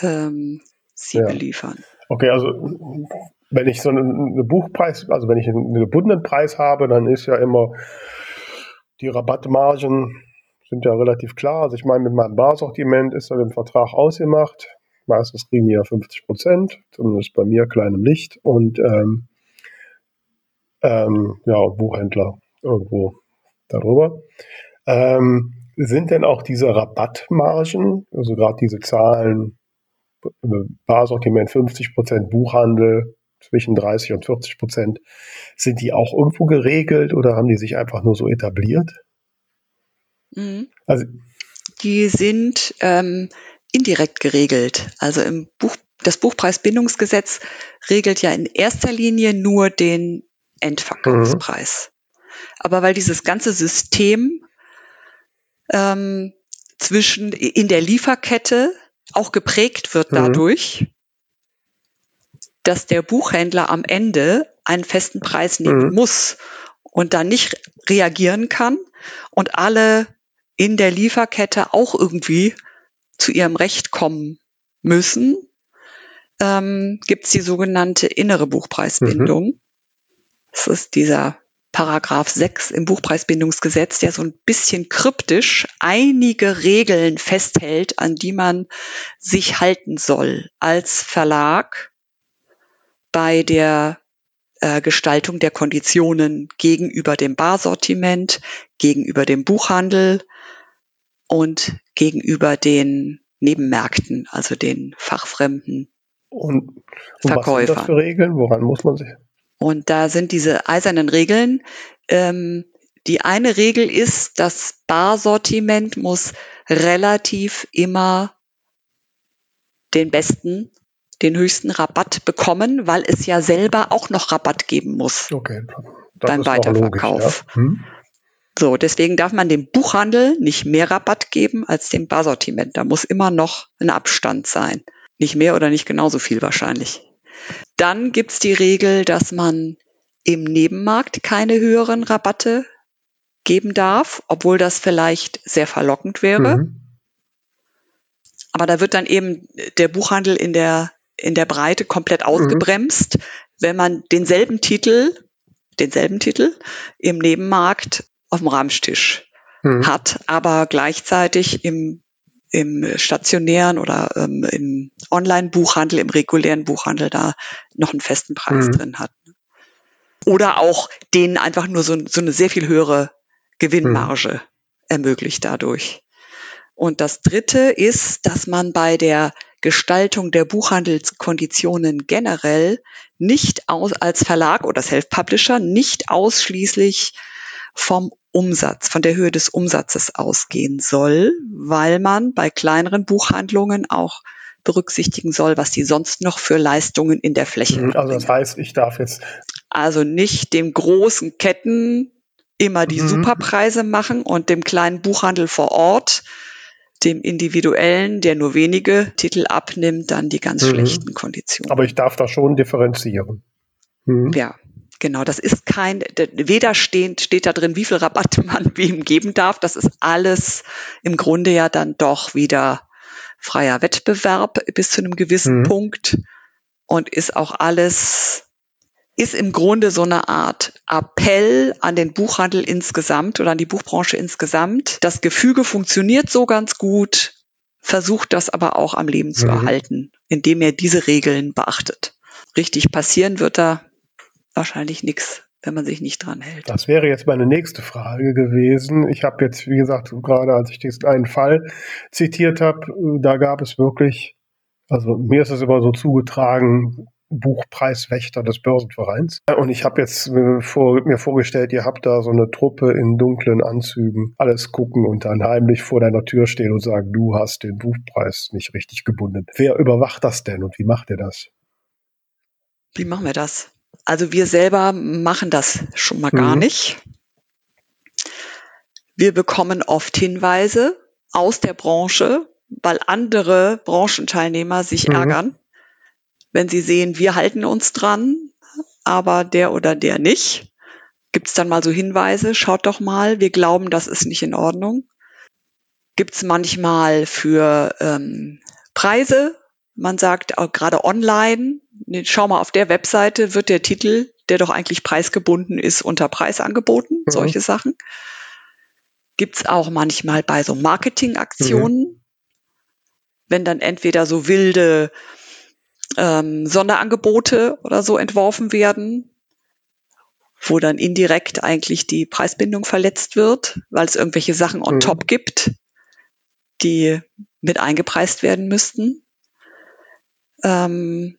ähm, sie ja. beliefern. Okay, also wenn ich so einen Buchpreis, also wenn ich einen gebundenen Preis habe, dann ist ja immer die Rabattmargen sind ja relativ klar. Also ich meine, mit meinem Barsortiment ist ja im Vertrag ausgemacht. Meistens kriegen die ja 50 Prozent, zumindest bei mir kleinem Licht. Und ähm, ähm, ja, Buchhändler irgendwo darüber. Ähm, sind denn auch diese Rabattmargen, also gerade diese Zahlen, Barsortiment 50 Prozent, Buchhandel zwischen 30 und 40 Prozent, sind die auch irgendwo geregelt oder haben die sich einfach nur so etabliert? Mhm. Also, die sind ähm, indirekt geregelt. Also im Buch, das Buchpreisbindungsgesetz regelt ja in erster Linie nur den Endverkaufspreis. Mhm. Aber weil dieses ganze System ähm, zwischen in der Lieferkette auch geprägt wird mhm. Dass der Buchhändler am Ende einen festen Preis nehmen mhm. muss und dann nicht reagieren kann und alle in der Lieferkette auch irgendwie zu ihrem Recht kommen müssen, ähm, gibt es die sogenannte innere Buchpreisbindung. Mhm. Das ist dieser Paragraph 6 im Buchpreisbindungsgesetz, der so ein bisschen kryptisch einige Regeln festhält, an die man sich halten soll als Verlag, bei der äh, Gestaltung der Konditionen gegenüber dem Barsortiment, gegenüber dem Buchhandel und gegenüber den Nebenmärkten, also den fachfremden und, und Verkäufern. Was sind das für Regeln? Woran muss man sich? Und da sind diese eisernen Regeln. Ähm, die eine Regel ist, das Barsortiment muss relativ immer den besten den höchsten Rabatt bekommen, weil es ja selber auch noch Rabatt geben muss okay. beim Weiterverkauf. Logisch, ja. hm. So, deswegen darf man dem Buchhandel nicht mehr Rabatt geben als dem Barsortiment. Da muss immer noch ein Abstand sein. Nicht mehr oder nicht genauso viel wahrscheinlich. Dann gibt's die Regel, dass man im Nebenmarkt keine höheren Rabatte geben darf, obwohl das vielleicht sehr verlockend wäre. Mhm. Aber da wird dann eben der Buchhandel in der, in der Breite komplett mhm. ausgebremst, mhm. wenn man denselben Titel, denselben Titel im Nebenmarkt auf dem Rahmstisch mhm. hat, aber gleichzeitig im, im stationären oder ähm, im Online-Buchhandel, im regulären Buchhandel da noch einen festen Preis mhm. drin hat. Oder auch denen einfach nur so, so eine sehr viel höhere Gewinnmarge mhm. ermöglicht dadurch. Und das Dritte ist, dass man bei der Gestaltung der Buchhandelskonditionen generell nicht aus, als Verlag oder Self-Publisher nicht ausschließlich vom Umsatz, von der Höhe des Umsatzes ausgehen soll, weil man bei kleineren Buchhandlungen auch berücksichtigen soll, was die sonst noch für Leistungen in der Fläche haben. Mhm, also das heißt, ich darf jetzt also nicht dem großen Ketten immer die mhm. Superpreise machen und dem kleinen Buchhandel vor Ort, dem individuellen, der nur wenige Titel abnimmt, dann die ganz mhm. schlechten Konditionen. Aber ich darf da schon differenzieren. Mhm. Ja, Genau, das ist kein, weder steht, steht da drin, wie viel Rabatt man wem geben darf. Das ist alles im Grunde ja dann doch wieder freier Wettbewerb bis zu einem gewissen mhm. Punkt und ist auch alles, ist im Grunde so eine Art Appell an den Buchhandel insgesamt oder an die Buchbranche insgesamt. Das Gefüge funktioniert so ganz gut, versucht das aber auch am Leben zu mhm. erhalten, indem er diese Regeln beachtet. Richtig passieren wird da wahrscheinlich nichts, wenn man sich nicht dran hält. Das wäre jetzt meine nächste Frage gewesen. Ich habe jetzt, wie gesagt, gerade als ich diesen einen Fall zitiert habe, da gab es wirklich, also mir ist es immer so zugetragen, Buchpreiswächter des Börsenvereins. Und ich habe jetzt vor, mir vorgestellt, ihr habt da so eine Truppe in dunklen Anzügen, alles gucken und dann heimlich vor deiner Tür stehen und sagen, du hast den Buchpreis nicht richtig gebunden. Wer überwacht das denn und wie macht ihr das? Wie machen wir das? Also wir selber machen das schon mal gar mhm. nicht. Wir bekommen oft Hinweise aus der Branche, weil andere Branchenteilnehmer sich mhm. ärgern, wenn sie sehen, wir halten uns dran, aber der oder der nicht. Gibt es dann mal so Hinweise, schaut doch mal, wir glauben, das ist nicht in Ordnung. Gibt es manchmal für ähm, Preise, man sagt auch gerade online, schau mal auf der Webseite wird der Titel, der doch eigentlich preisgebunden ist, unter Preis angeboten, mhm. solche Sachen. Gibt's auch manchmal bei so Marketingaktionen, mhm. wenn dann entweder so wilde ähm, Sonderangebote oder so entworfen werden, wo dann indirekt eigentlich die Preisbindung verletzt wird, weil es irgendwelche Sachen on mhm. top gibt, die mit eingepreist werden müssten. Ähm,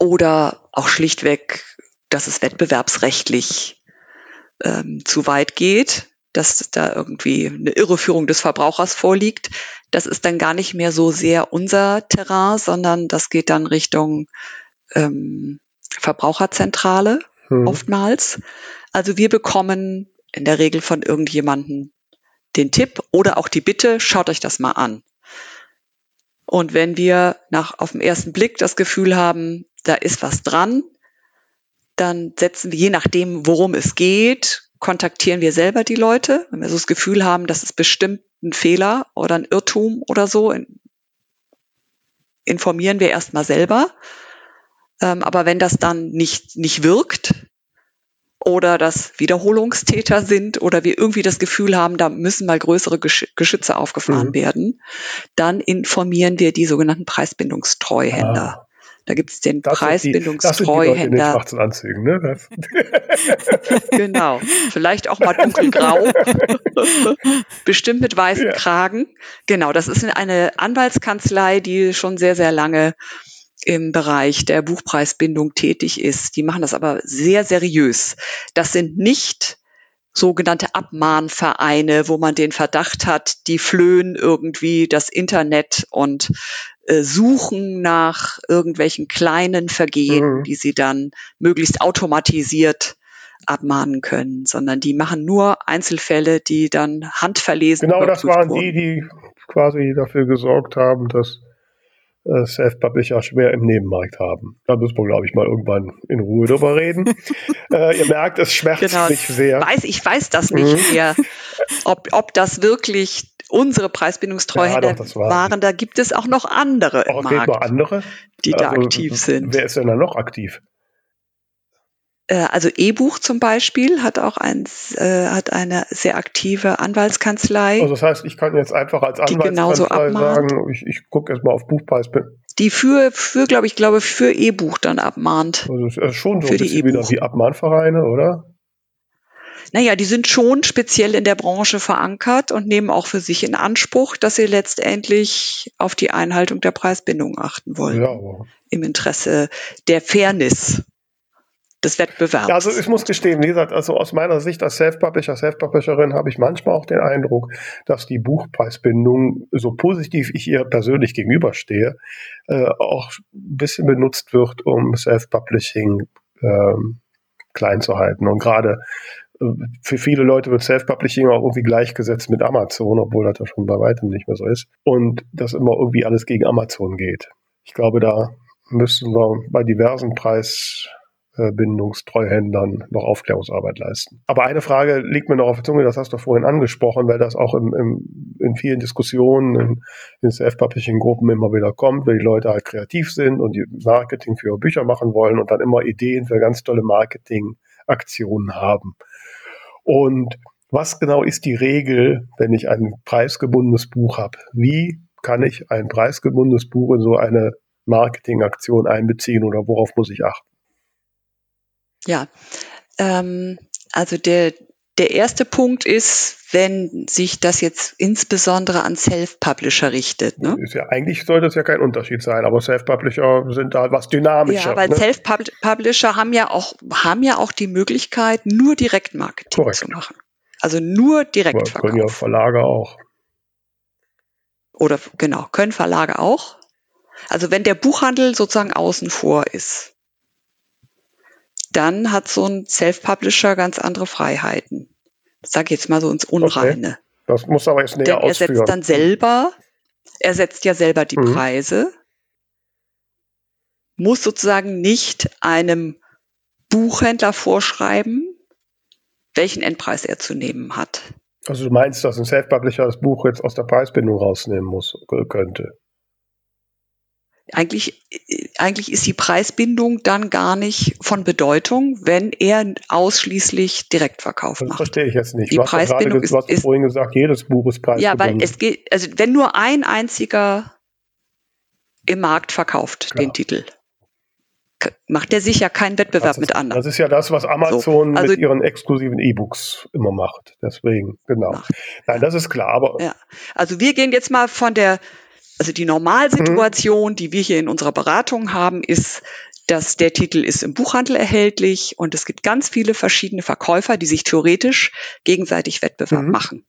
oder auch schlichtweg, dass es wettbewerbsrechtlich ähm, zu weit geht, dass da irgendwie eine Irreführung des Verbrauchers vorliegt. Das ist dann gar nicht mehr so sehr unser Terrain, sondern das geht dann Richtung ähm, Verbraucherzentrale hm. oftmals. Also wir bekommen in der Regel von irgendjemanden den Tipp oder auch die Bitte, schaut euch das mal an. Und wenn wir nach, auf den ersten Blick das Gefühl haben, da ist was dran, dann setzen wir, je nachdem, worum es geht, kontaktieren wir selber die Leute. Wenn wir so das Gefühl haben, das ist bestimmt ein Fehler oder ein Irrtum oder so, informieren wir erstmal selber. Ähm, aber wenn das dann nicht, nicht wirkt, oder das Wiederholungstäter sind oder wir irgendwie das Gefühl haben, da müssen mal größere Geschütze aufgefahren mhm. werden, dann informieren wir die sogenannten Preisbindungstreuhänder. Ah. Da gibt es den Preisbindungstreuhänder. Das sind die Anzügen, ne? genau. Vielleicht auch mal dunkelgrau. Bestimmt mit weißen ja. Kragen. Genau, das ist eine Anwaltskanzlei, die schon sehr, sehr lange im Bereich der Buchpreisbindung tätig ist. Die machen das aber sehr seriös. Das sind nicht sogenannte Abmahnvereine, wo man den Verdacht hat, die flöhen irgendwie das Internet und äh, suchen nach irgendwelchen kleinen Vergehen, mhm. die sie dann möglichst automatisiert abmahnen können, sondern die machen nur Einzelfälle, die dann handverlesen. Genau, das waren wurden. die, die quasi dafür gesorgt haben, dass äh, Self-Publisher schwer im Nebenmarkt haben. Da müssen wir, glaube ich, mal irgendwann in Ruhe drüber reden. äh, ihr merkt, es schmerzt genau, mich sehr. Weiß, ich weiß das nicht mhm. mehr, ob, ob das wirklich unsere Preisbindungstreuhänder ja, doch, waren. Da gibt es auch noch andere im Markt, noch andere? die da also, aktiv sind. Wer ist denn da noch aktiv? Äh, also E-Buch zum Beispiel hat auch ein, äh, hat eine sehr aktive Anwaltskanzlei. Also das heißt, ich kann jetzt einfach als Anwaltskanzlei sagen, ich, ich gucke erstmal auf Buchpreis. Die für, für glaube ich, glaube für E-Buch dann abmahnt. Also es ist schon so ein bisschen wieder wie Abmahnvereine, oder? Naja, die sind schon speziell in der Branche verankert und nehmen auch für sich in Anspruch, dass sie letztendlich auf die Einhaltung der Preisbindung achten wollen. Ja, aber Im Interesse der Fairness des Wettbewerbs. Also ich muss gestehen, wie gesagt, also aus meiner Sicht als Self-Publisher, Self-Publisherin habe ich manchmal auch den Eindruck, dass die Buchpreisbindung, so positiv ich ihr persönlich gegenüberstehe, äh, auch ein bisschen benutzt wird, um Self-Publishing ähm, klein zu halten. Und gerade äh, für viele Leute wird Self-Publishing auch irgendwie gleichgesetzt mit Amazon, obwohl das ja schon bei weitem nicht mehr so ist. Und dass immer irgendwie alles gegen Amazon geht. Ich glaube, da müssen wir bei diversen Preis Bindungstreuhändern noch Aufklärungsarbeit leisten. Aber eine Frage liegt mir noch auf der Zunge, das hast du vorhin angesprochen, weil das auch im, im, in vielen Diskussionen in, in Self-Publishing-Gruppen immer wieder kommt, weil die Leute halt kreativ sind und die Marketing für ihre Bücher machen wollen und dann immer Ideen für ganz tolle Marketing-Aktionen haben. Und was genau ist die Regel, wenn ich ein preisgebundenes Buch habe? Wie kann ich ein preisgebundenes Buch in so eine Marketingaktion einbeziehen oder worauf muss ich achten? Ja, ähm, also der, der erste Punkt ist, wenn sich das jetzt insbesondere an Self-Publisher richtet. Ne? Ist ja, eigentlich sollte es ja kein Unterschied sein, aber Self-Publisher sind da was dynamischer. Ja, weil ne? Self-Publisher haben ja auch, haben ja auch die Möglichkeit, nur Direktmarketing Korrekt. zu machen. Also nur Direktverkauf. Aber können ja Verlage auch. Oder genau, können Verlage auch. Also wenn der Buchhandel sozusagen außen vor ist, dann hat so ein Self-Publisher ganz andere Freiheiten. Das sage ich jetzt mal so ins Unreine. Okay. Das muss aber jetzt näher Denn er setzt dann selber, er setzt ja selber die mhm. Preise, muss sozusagen nicht einem Buchhändler vorschreiben, welchen Endpreis er zu nehmen hat. Also du meinst, dass ein Self-Publisher das Buch jetzt aus der Preisbindung rausnehmen muss, könnte? Eigentlich, eigentlich ist die Preisbindung dann gar nicht von Bedeutung, wenn er ausschließlich Direktverkauf das macht. verstehe ich jetzt nicht. Die Preisbindung ist, du hast ist, vorhin gesagt, jedes Buch ist preisgebunden. Ja, weil es geht, also wenn nur ein einziger im Markt verkauft Klar. den Titel, macht er sicher keinen Wettbewerb ist, mit anderen. Das ist ja das, was Amazon so, also, mit ihren exklusiven E-Books immer macht. Deswegen, genau. Macht. Nein, das ist klar. Aber ja. Also wir gehen jetzt mal von der also die Normalsituation, mhm. die wir hier in unserer Beratung haben, ist, dass der Titel ist im Buchhandel erhältlich und es gibt ganz viele verschiedene Verkäufer, die sich theoretisch gegenseitig Wettbewerb mhm. machen.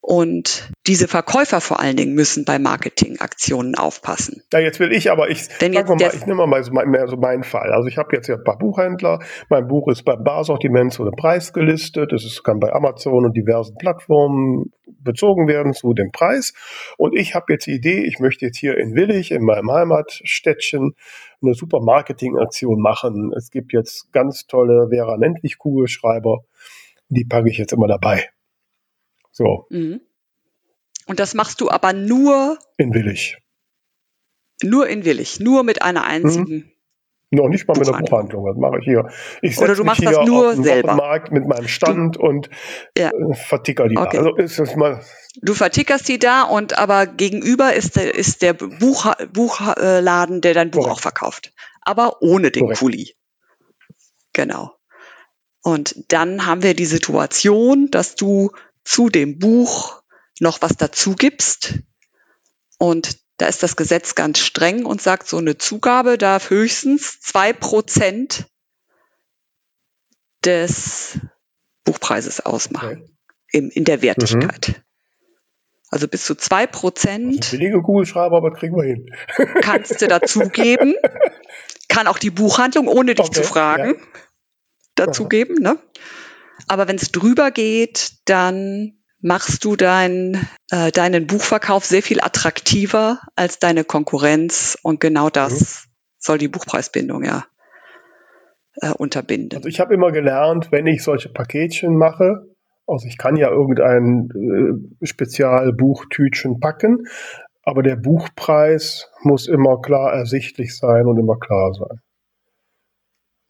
Und diese Verkäufer vor allen Dingen müssen bei Marketingaktionen aufpassen. Ja, jetzt will ich aber, ich, mal, ich nehme mal so, mehr so meinen Fall. Also ich habe jetzt ja ein paar Buchhändler. Mein Buch ist beim Barsortiment zu dem Preis gelistet. Es kann bei Amazon und diversen Plattformen bezogen werden zu dem Preis. Und ich habe jetzt die Idee, ich möchte jetzt hier in Willig, in meinem Heimatstädtchen, eine super Marketingaktion machen. Es gibt jetzt ganz tolle Vera Nentwich Kugelschreiber. Die packe ich jetzt immer dabei. So. Mhm. Und das machst du aber nur in Willig. Nur in Willig, nur mit einer einzigen. Mhm. Noch nicht mal mit einer Buchhandlung, das mache ich hier. Ich Oder du machst das nur selber. Markt mit meinem Stand du, und ja. äh, verticker die okay. da. Also ist das mal Du vertickerst die da und aber gegenüber ist der, ist der Buch, Buchladen, der dein Buch Correct. auch verkauft. Aber ohne den Correct. Kuli. Genau. Und dann haben wir die Situation, dass du zu dem Buch noch was dazu gibst. Und da ist das Gesetz ganz streng und sagt, so eine Zugabe darf höchstens zwei Prozent des Buchpreises ausmachen okay. in, in der Wertigkeit. Mhm. Also bis zu zwei Prozent. Billige Kugelschreiber, aber kriegen wir hin. kannst du dazugeben. Kann auch die Buchhandlung, ohne dich okay, zu fragen, ja. dazugeben. Ne? Aber wenn es drüber geht, dann machst du dein, äh, deinen Buchverkauf sehr viel attraktiver als deine Konkurrenz und genau das mhm. soll die Buchpreisbindung ja äh, unterbinden. Also ich habe immer gelernt, wenn ich solche Paketchen mache, also ich kann ja irgendein äh, Spezialbuchtütchen packen, aber der Buchpreis muss immer klar ersichtlich sein und immer klar sein.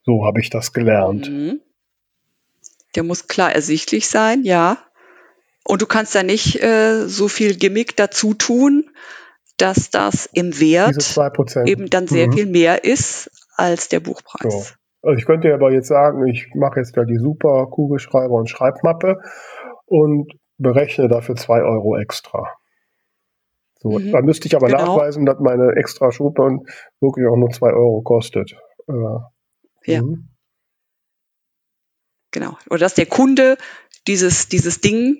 So habe ich das gelernt. Mhm. Der muss klar ersichtlich sein, ja. Und du kannst da nicht äh, so viel Gimmick dazu tun, dass das im Wert eben dann sehr mhm. viel mehr ist als der Buchpreis. So. Also ich könnte aber jetzt sagen, ich mache jetzt da die super Kugelschreiber und Schreibmappe und berechne dafür zwei Euro extra. So, mhm. Da müsste ich aber genau. nachweisen, dass meine extra Schuppe wirklich auch nur zwei Euro kostet. Äh, ja. Mhm. Genau. Oder dass der Kunde dieses, dieses Ding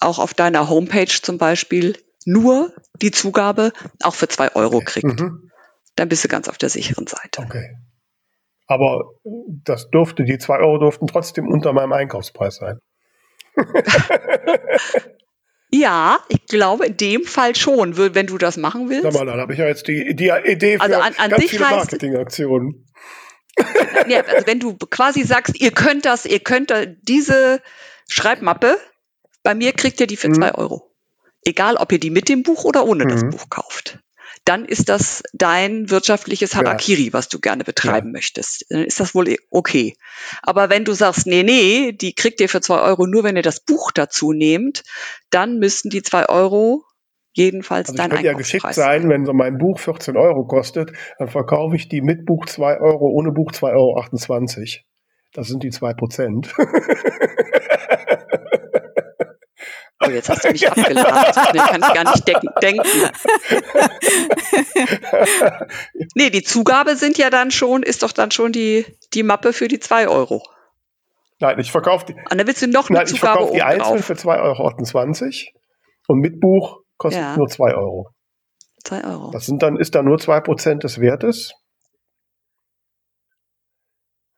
auch auf deiner Homepage zum Beispiel nur die Zugabe auch für zwei Euro kriegt. Mhm. Dann bist du ganz auf der sicheren Seite. Okay. Aber das durfte, die zwei Euro durften trotzdem unter meinem Einkaufspreis sein. Ja, ich glaube in dem Fall schon, wenn du das machen willst. Sag mal, dann habe ich ja jetzt die, die Idee für also an, an ganz viele Marketingaktionen. Ja, also wenn du quasi sagst, ihr könnt das, ihr könnt diese Schreibmappe, bei mir kriegt ihr die für mhm. zwei Euro. Egal, ob ihr die mit dem Buch oder ohne mhm. das Buch kauft. Dann ist das dein wirtschaftliches Harakiri, ja. was du gerne betreiben ja. möchtest. Dann ist das wohl okay. Aber wenn du sagst, nee, nee, die kriegt ihr für zwei Euro nur, wenn ihr das Buch dazu nehmt, dann müssten die zwei Euro jedenfalls also dein könnte ja geschickt sein, wenn so mein Buch 14 Euro kostet, dann verkaufe ich die mit Buch 2 Euro, ohne Buch 2,28 Euro. Das sind die 2 Prozent. Oh, jetzt hast du mich abgelacht. Nee, kann ich gar nicht denken. nee, die Zugabe sind ja dann schon, ist doch dann schon die, die Mappe für die 2 Euro. Nein, ich verkaufe die. Und dann willst du noch eine nein, Zugabe ich die einzeln für 2,28 Euro und mit Buch kostet ja. nur 2 Euro. 2 Euro. Das sind dann, ist dann nur 2% des Wertes.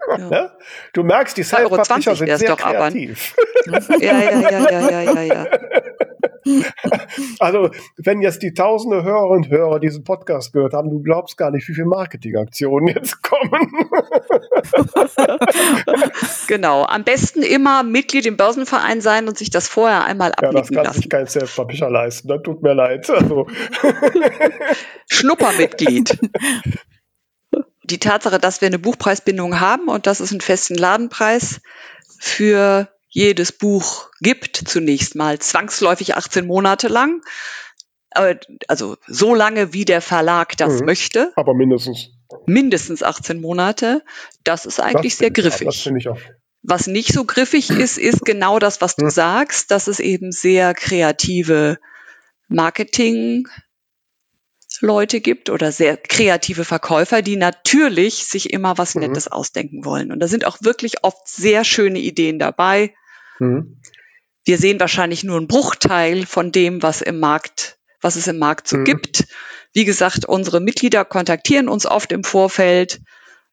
Ja. Ja? Du merkst, die Self-Publisher sind sehr kreativ. ja, ja, ja, ja, ja, ja, ja. Also, wenn jetzt die tausende Hörerinnen und Hörer diesen Podcast gehört haben, du glaubst gar nicht, wie viele Marketingaktionen jetzt kommen. genau. Am besten immer Mitglied im Börsenverein sein und sich das vorher einmal abnicken lassen. Ja, das kann sich kein Self-Publisher leisten. Das tut mir leid. Also. Schnuppermitglied die Tatsache, dass wir eine Buchpreisbindung haben und dass es einen festen Ladenpreis für jedes Buch gibt, zunächst mal zwangsläufig 18 Monate lang. Also so lange, wie der Verlag das mhm. möchte. Aber mindestens. Mindestens 18 Monate. Das ist eigentlich das sehr griffig. Das finde ich auch. Was nicht so griffig ist, ist genau das, was du mhm. sagst, dass es eben sehr kreative Marketing Leute gibt oder sehr kreative Verkäufer, die natürlich sich immer was mhm. Nettes ausdenken wollen. Und da sind auch wirklich oft sehr schöne Ideen dabei. Mhm. Wir sehen wahrscheinlich nur einen Bruchteil von dem, was im Markt, was es im Markt so mhm. gibt. Wie gesagt, unsere Mitglieder kontaktieren uns oft im Vorfeld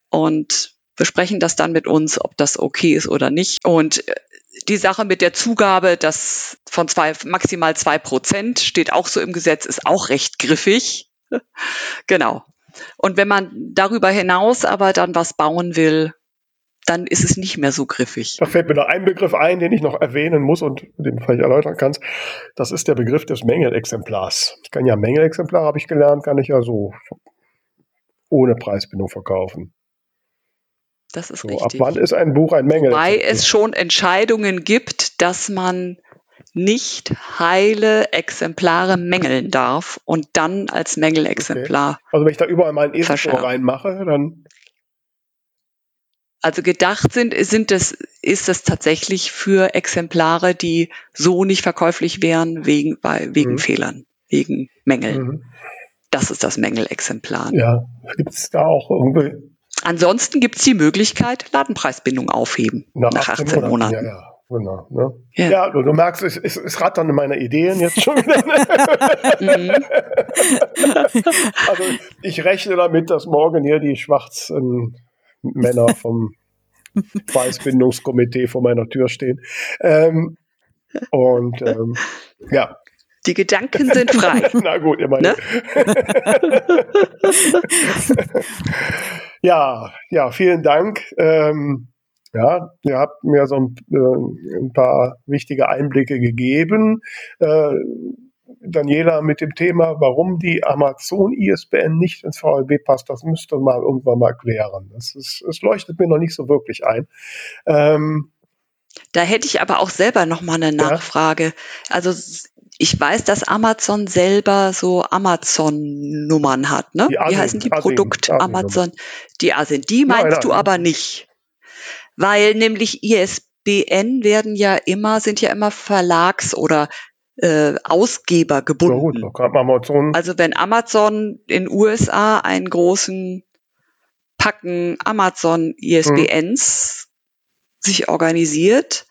und besprechen das dann mit uns, ob das okay ist oder nicht. Und äh, die Sache mit der Zugabe, das von zwei, maximal zwei Prozent steht auch so im Gesetz, ist auch recht griffig. Genau. Und wenn man darüber hinaus aber dann was bauen will, dann ist es nicht mehr so griffig. Da fällt mir noch ein Begriff ein, den ich noch erwähnen muss und den vielleicht erläutern kannst. Das ist der Begriff des Mängelexemplars. Ich kann ja Mängelexemplar, habe ich gelernt, kann ich ja so ohne Preisbindung verkaufen. Das ist so, richtig. Ab wann ist ein Buch ein Mängelexemplar? Weil es schon Entscheidungen gibt, dass man nicht heile Exemplare mängeln darf und dann als Mängelexemplar. Okay. Also wenn ich da überall meinen Esel reinmache, dann. Also gedacht sind, sind das, ist das tatsächlich für Exemplare, die so nicht verkäuflich wären wegen, bei, wegen mhm. Fehlern, wegen Mängeln. Mhm. Das ist das Mängelexemplar. Ja, gibt es da auch irgendwie. Ansonsten gibt es die Möglichkeit, Ladenpreisbindung aufheben nach, nach 18, 18 Monaten. Monaten. Ja, ja. Genau. Ne? Ja. ja, du, du merkst, es, es, es rattern in meine Ideen jetzt schon wieder. Mhm. also ich rechne damit, dass morgen hier die schwarzen Männer vom Preisbindungskomitee vor meiner Tür stehen. Ähm, Und ähm, ja, die Gedanken sind frei. Na gut, immerhin. Ne? ja, ja, vielen Dank. Ähm, ja, ihr habt mir so ein, äh, ein paar wichtige Einblicke gegeben. Äh, Daniela mit dem Thema, warum die Amazon ISBN nicht ins VLB passt, das müsste mal irgendwann mal klären. Das, ist, das leuchtet mir noch nicht so wirklich ein. Ähm, da hätte ich aber auch selber noch mal eine Nachfrage. Ja. Also ich weiß, dass Amazon selber so Amazon-Nummern hat, ne? Wie heißen die Produkt Amazon? Die ASIN. Die meinst ja, du aber nicht. Weil nämlich ISBN werden ja immer, sind ja immer Verlags- oder äh, Ausgeber gebunden. Ja, gut, Amazon. Also wenn Amazon in USA einen großen Packen Amazon ISBNs hm. sich organisiert,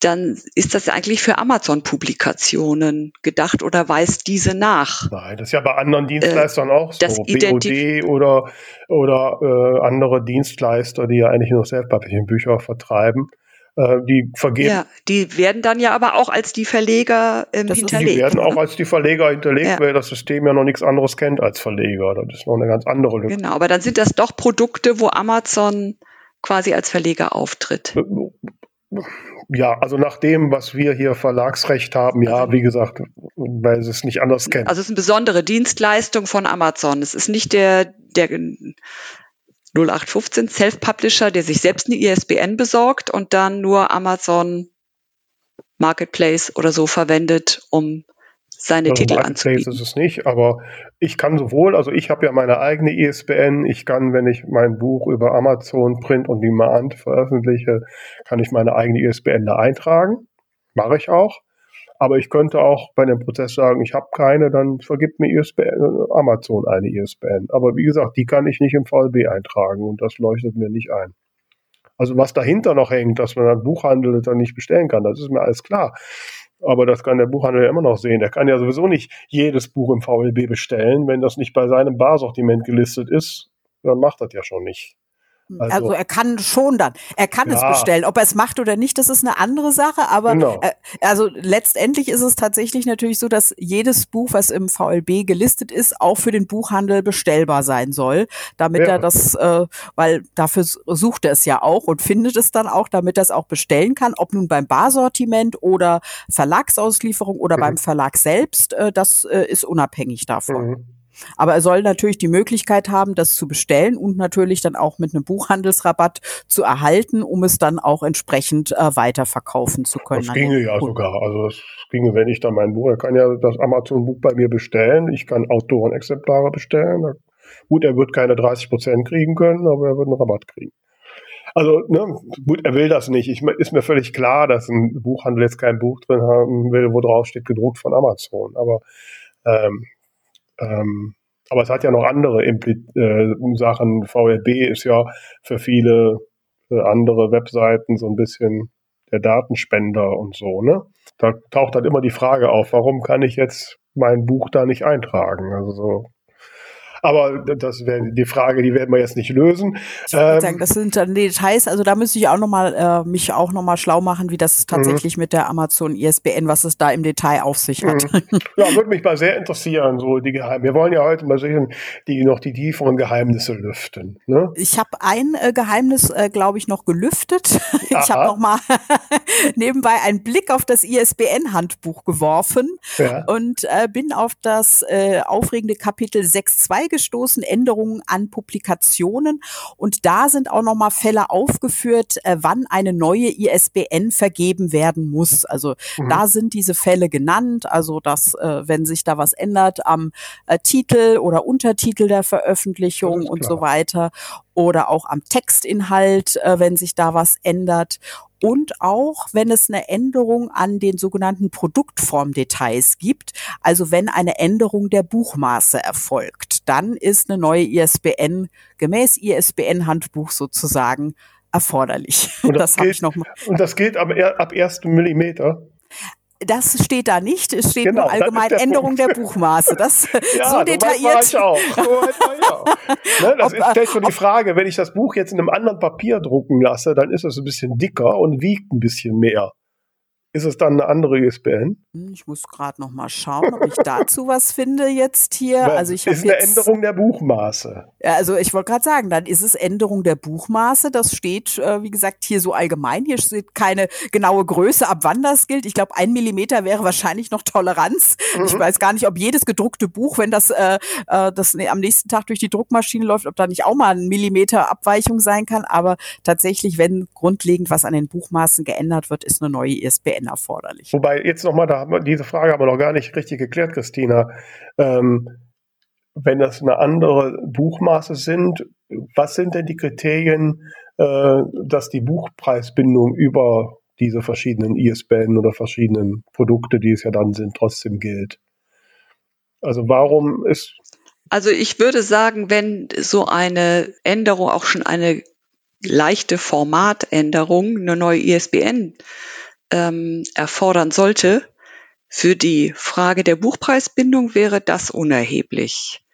dann ist das eigentlich für Amazon-Publikationen gedacht oder weist diese nach? Nein, das ist ja bei anderen äh, Dienstleistern äh, auch so. BOD oder, oder äh, andere Dienstleister, die ja eigentlich nur Self-Publishing-Bücher vertreiben. Äh, die vergeben. Ja, die werden dann ja aber auch als die Verleger ähm, hinterlegt. Die werden auch als die Verleger hinterlegt, ja. weil das System ja noch nichts anderes kennt als Verleger. Das ist noch eine ganz andere Lücke. Genau, aber dann sind das doch Produkte, wo Amazon quasi als Verleger auftritt. Ja, also nach dem, was wir hier Verlagsrecht haben, ja, also wie gesagt, weil sie es nicht anders kennen. Also es ist eine besondere Dienstleistung von Amazon. Es ist nicht der, der 0815 Self-Publisher, der sich selbst eine ISBN besorgt und dann nur Amazon Marketplace oder so verwendet, um seine also Titel anzubieten. ist es nicht, aber ich kann sowohl, also ich habe ja meine eigene ISBN, ich kann, wenn ich mein Buch über Amazon Print und Demand veröffentliche, kann ich meine eigene ISBN da eintragen. Mache ich auch. Aber ich könnte auch bei dem Prozess sagen, ich habe keine, dann vergibt mir ISBN, Amazon eine ISBN. Aber wie gesagt, die kann ich nicht im VLB eintragen und das leuchtet mir nicht ein. Also was dahinter noch hängt, dass man einen Buchhandel dann nicht bestellen kann, das ist mir alles klar. Aber das kann der Buchhandel ja immer noch sehen. Der kann ja sowieso nicht jedes Buch im VLB bestellen. Wenn das nicht bei seinem Barsortiment gelistet ist, dann macht das ja schon nicht. Also, also, er kann schon dann, er kann ja. es bestellen. Ob er es macht oder nicht, das ist eine andere Sache. Aber genau. äh, also letztendlich ist es tatsächlich natürlich so, dass jedes Buch, was im VLB gelistet ist, auch für den Buchhandel bestellbar sein soll, damit ja. er das, äh, weil dafür sucht er es ja auch und findet es dann auch, damit er es auch bestellen kann, ob nun beim Barsortiment oder Verlagsauslieferung oder mhm. beim Verlag selbst, äh, das äh, ist unabhängig davon. Mhm. Aber er soll natürlich die Möglichkeit haben, das zu bestellen und natürlich dann auch mit einem Buchhandelsrabatt zu erhalten, um es dann auch entsprechend äh, weiterverkaufen zu können. Das ginge ja sogar. Also das ginge, wenn ich dann mein Buch, er kann ja das Amazon-Buch bei mir bestellen. Ich kann Autorenexemplare bestellen. Gut, er wird keine 30 Prozent kriegen können, aber er wird einen Rabatt kriegen. Also, ne, gut, er will das nicht. Ich, ist mir völlig klar, dass ein Buchhandel jetzt kein Buch drin haben will, wo drauf steht, gedruckt von Amazon. Aber ähm, ähm, aber es hat ja noch andere Impli äh, Sachen. VLB ist ja für viele äh, andere Webseiten so ein bisschen der Datenspender und so, ne? Da taucht dann immer die Frage auf, warum kann ich jetzt mein Buch da nicht eintragen? Also so aber das wäre die Frage, die werden wir jetzt nicht lösen. Ich ähm, sagen, das sind dann Details. Also da müsste ich auch noch mal äh, mich auch noch mal schlau machen, wie das tatsächlich mhm. mit der Amazon ISBN, was es da im Detail auf sich hat. Mhm. Ja, würde mich mal sehr interessieren, so die Geheim. Wir wollen ja heute mal sehen, die noch die tieferen Geheimnisse lüften. Ne? Ich habe ein äh, Geheimnis, äh, glaube ich, noch gelüftet. ich habe noch mal nebenbei einen Blick auf das ISBN-Handbuch geworfen ja. und äh, bin auf das äh, aufregende Kapitel 6.2 gestoßen, Änderungen an Publikationen. Und da sind auch nochmal Fälle aufgeführt, äh, wann eine neue ISBN vergeben werden muss. Also mhm. da sind diese Fälle genannt. Also dass, äh, wenn sich da was ändert am äh, Titel oder Untertitel der Veröffentlichung und so weiter oder auch am Textinhalt, wenn sich da was ändert und auch wenn es eine Änderung an den sogenannten Produktformdetails gibt, also wenn eine Änderung der Buchmaße erfolgt, dann ist eine neue ISBN gemäß ISBN-Handbuch sozusagen erforderlich. Und das, das gilt, noch mal. Und das gilt ab, ab ersten Millimeter? Das steht da nicht. Es steht genau, nur allgemein der Änderung Punkt. der Buchmaße. Das ja, so detailliert. So ich auch. So ne, das Ob, ist, stellt schon die Frage, wenn ich das Buch jetzt in einem anderen Papier drucken lasse, dann ist es ein bisschen dicker und wiegt ein bisschen mehr. Ist es dann eine andere ISBN? Hm, ich muss gerade noch mal schauen, ob ich dazu was finde jetzt hier. Also ich ist eine Änderung der Buchmaße. Ja, also ich wollte gerade sagen, dann ist es Änderung der Buchmaße. Das steht, äh, wie gesagt, hier so allgemein. Hier steht keine genaue Größe, ab wann das gilt. Ich glaube, ein Millimeter wäre wahrscheinlich noch Toleranz. Mhm. Ich weiß gar nicht, ob jedes gedruckte Buch, wenn das, äh, äh das am nächsten Tag durch die Druckmaschine läuft, ob da nicht auch mal ein Millimeter Abweichung sein kann. Aber tatsächlich, wenn grundlegend was an den Buchmaßen geändert wird, ist eine neue ISBN erforderlich. Wobei jetzt nochmal, da wir, diese Frage haben wir noch gar nicht richtig geklärt, Christina. Ähm, wenn das eine andere Buchmaße sind, was sind denn die Kriterien, äh, dass die Buchpreisbindung über diese verschiedenen ISBN oder verschiedenen Produkte, die es ja dann sind, trotzdem gilt? Also warum ist also ich würde sagen, wenn so eine Änderung auch schon eine leichte Formatänderung, eine neue ISBN ähm, erfordern sollte, für die Frage der Buchpreisbindung wäre das unerheblich.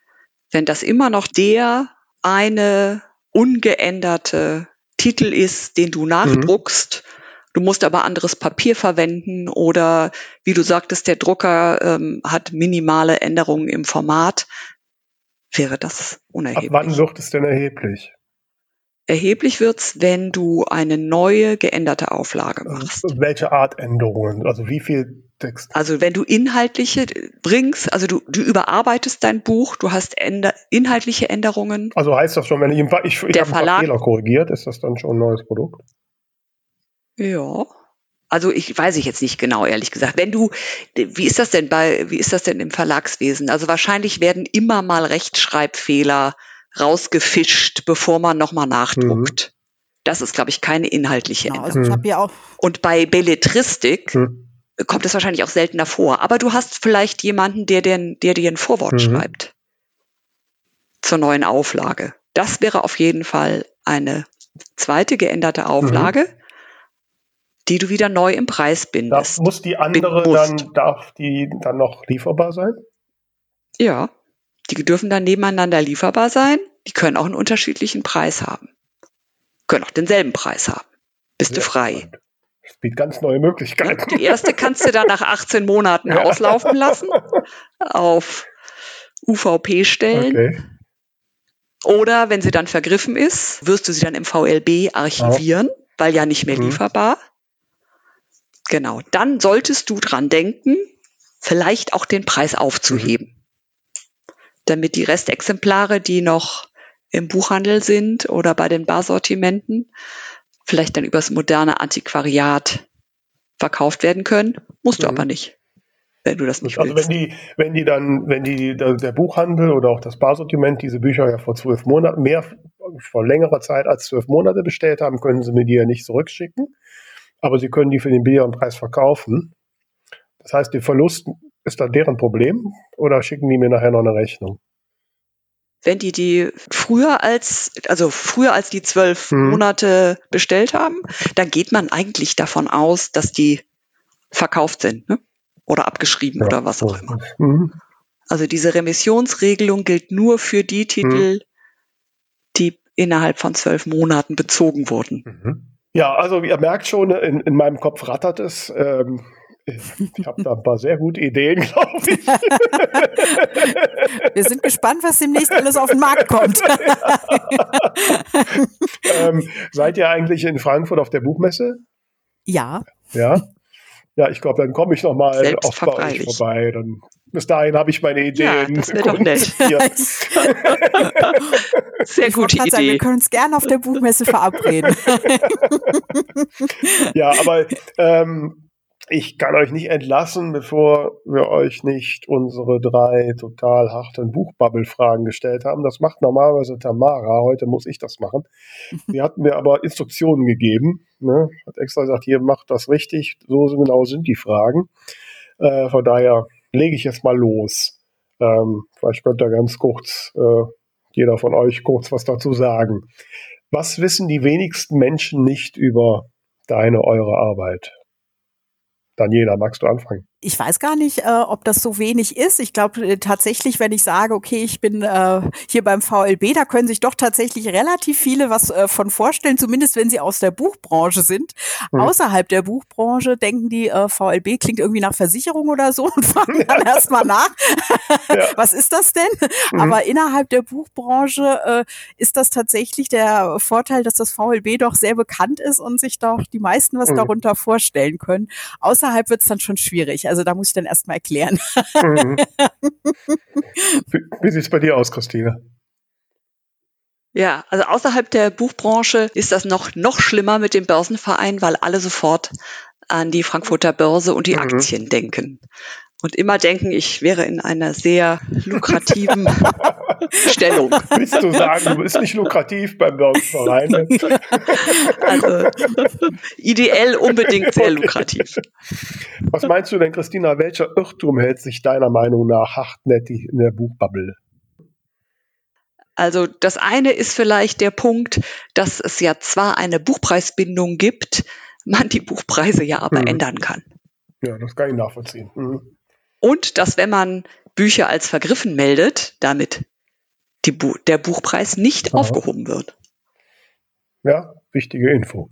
Wenn das immer noch der eine ungeänderte Titel ist, den du nachdruckst, mhm. du musst aber anderes Papier verwenden oder wie du sagtest, der Drucker ähm, hat minimale Änderungen im Format, wäre das unerheblich. Ab wann wird es denn erheblich? Erheblich wird's, wenn du eine neue geänderte Auflage machst. Welche Art Änderungen? Also wie viel Text? Also wenn du inhaltliche bringst, also du, du überarbeitest dein Buch, du hast änder, inhaltliche Änderungen. Also heißt das schon, wenn ich, ich, ich der Verlag, Fehler korrigiert, ist das dann schon ein neues Produkt? Ja. Also ich weiß ich jetzt nicht genau, ehrlich gesagt. Wenn du, wie ist das denn bei, wie ist das denn im Verlagswesen? Also wahrscheinlich werden immer mal Rechtschreibfehler rausgefischt, bevor man nochmal nachdruckt. Mhm. Das ist, glaube ich, keine inhaltliche genau, also Änderung. Also ja auch Und bei Belletristik mhm. Kommt es wahrscheinlich auch seltener vor. Aber du hast vielleicht jemanden, der, den, der dir ein Vorwort mhm. schreibt zur neuen Auflage. Das wäre auf jeden Fall eine zweite geänderte Auflage, mhm. die du wieder neu im Preis bindest. Da muss die andere dann, darf die dann noch lieferbar sein? Ja. Die dürfen dann nebeneinander lieferbar sein. Die können auch einen unterschiedlichen Preis haben. Können auch denselben Preis haben. Bist ja, du frei. Das bietet ganz neue Möglichkeiten. Die erste kannst du dann nach 18 Monaten ja. auslaufen lassen. Auf UVP stellen. Okay. Oder wenn sie dann vergriffen ist, wirst du sie dann im VLB archivieren, oh. weil ja nicht mehr mhm. lieferbar. Genau. Dann solltest du dran denken, vielleicht auch den Preis aufzuheben. Mhm damit die Restexemplare, die noch im Buchhandel sind oder bei den Barsortimenten, vielleicht dann übers moderne Antiquariat verkauft werden können. Musst du mhm. aber nicht, wenn du das nicht also willst. Also wenn die, wenn die dann, wenn die, der Buchhandel oder auch das Barsortiment diese Bücher ja vor zwölf Monaten, mehr, vor längerer Zeit als zwölf Monate bestellt haben, können sie mir die ja nicht zurückschicken. Aber sie können die für den billigeren Preis verkaufen. Das heißt, der Verlust ist da deren Problem oder schicken die mir nachher noch eine Rechnung? Wenn die die früher als, also früher als die zwölf mhm. Monate bestellt haben, dann geht man eigentlich davon aus, dass die verkauft sind, ne? Oder abgeschrieben ja. oder was auch immer. Mhm. Also diese Remissionsregelung gilt nur für die Titel, mhm. die innerhalb von zwölf Monaten bezogen wurden. Mhm. Ja, also ihr merkt schon, in, in meinem Kopf rattert es. Ähm, ich habe da ein paar sehr gute Ideen, glaube ich. Wir sind gespannt, was demnächst alles auf den Markt kommt. ähm, seid ihr eigentlich in Frankfurt auf der Buchmesse? Ja. Ja. Ja, ich glaube, dann komme ich noch mal auf bei euch vorbei. Dann, bis dahin habe ich meine Ideen. Ja, das doch nett. Sehr gute Idee. Sagen, wir können uns gerne auf der Buchmesse verabreden. ja, aber ähm, ich kann euch nicht entlassen, bevor wir euch nicht unsere drei total harten Buchbubble-Fragen gestellt haben. Das macht normalerweise Tamara. Heute muss ich das machen. Sie hat mir aber Instruktionen gegeben. Ne? Hat extra gesagt, hier macht das richtig. So genau sind die Fragen. Äh, von daher lege ich jetzt mal los. Ähm, vielleicht könnt ihr ganz kurz, äh, jeder von euch kurz was dazu sagen. Was wissen die wenigsten Menschen nicht über deine, eure Arbeit? Daniela, magst du anfangen? Ich weiß gar nicht, äh, ob das so wenig ist. Ich glaube äh, tatsächlich, wenn ich sage, okay, ich bin äh, hier beim VLB, da können sich doch tatsächlich relativ viele was äh, von vorstellen, zumindest wenn sie aus der Buchbranche sind. Mhm. Außerhalb der Buchbranche denken die, äh, VLB klingt irgendwie nach Versicherung oder so und fragen dann erstmal nach, ja. was ist das denn? Mhm. Aber innerhalb der Buchbranche äh, ist das tatsächlich der Vorteil, dass das VLB doch sehr bekannt ist und sich doch die meisten was mhm. darunter vorstellen können. Außerhalb wird es dann schon schwierig. Also da muss ich dann erstmal erklären. Mhm. Wie, wie sieht es bei dir aus, Christine? Ja, also außerhalb der Buchbranche ist das noch, noch schlimmer mit dem Börsenverein, weil alle sofort an die Frankfurter Börse und die mhm. Aktien denken. Und immer denken, ich wäre in einer sehr lukrativen Stellung. Willst du sagen, du bist nicht lukrativ beim Börsenverein? also ideell unbedingt sehr lukrativ. Was meinst du denn, Christina, welcher Irrtum hält sich deiner Meinung nach hartnäckig in der Buchbubble? Also das eine ist vielleicht der Punkt, dass es ja zwar eine Buchpreisbindung gibt, man die Buchpreise ja aber mhm. ändern kann. Ja, das kann ich nachvollziehen. Mhm. Und dass wenn man Bücher als vergriffen meldet, damit Bu der Buchpreis nicht Aha. aufgehoben wird. Ja, wichtige Info.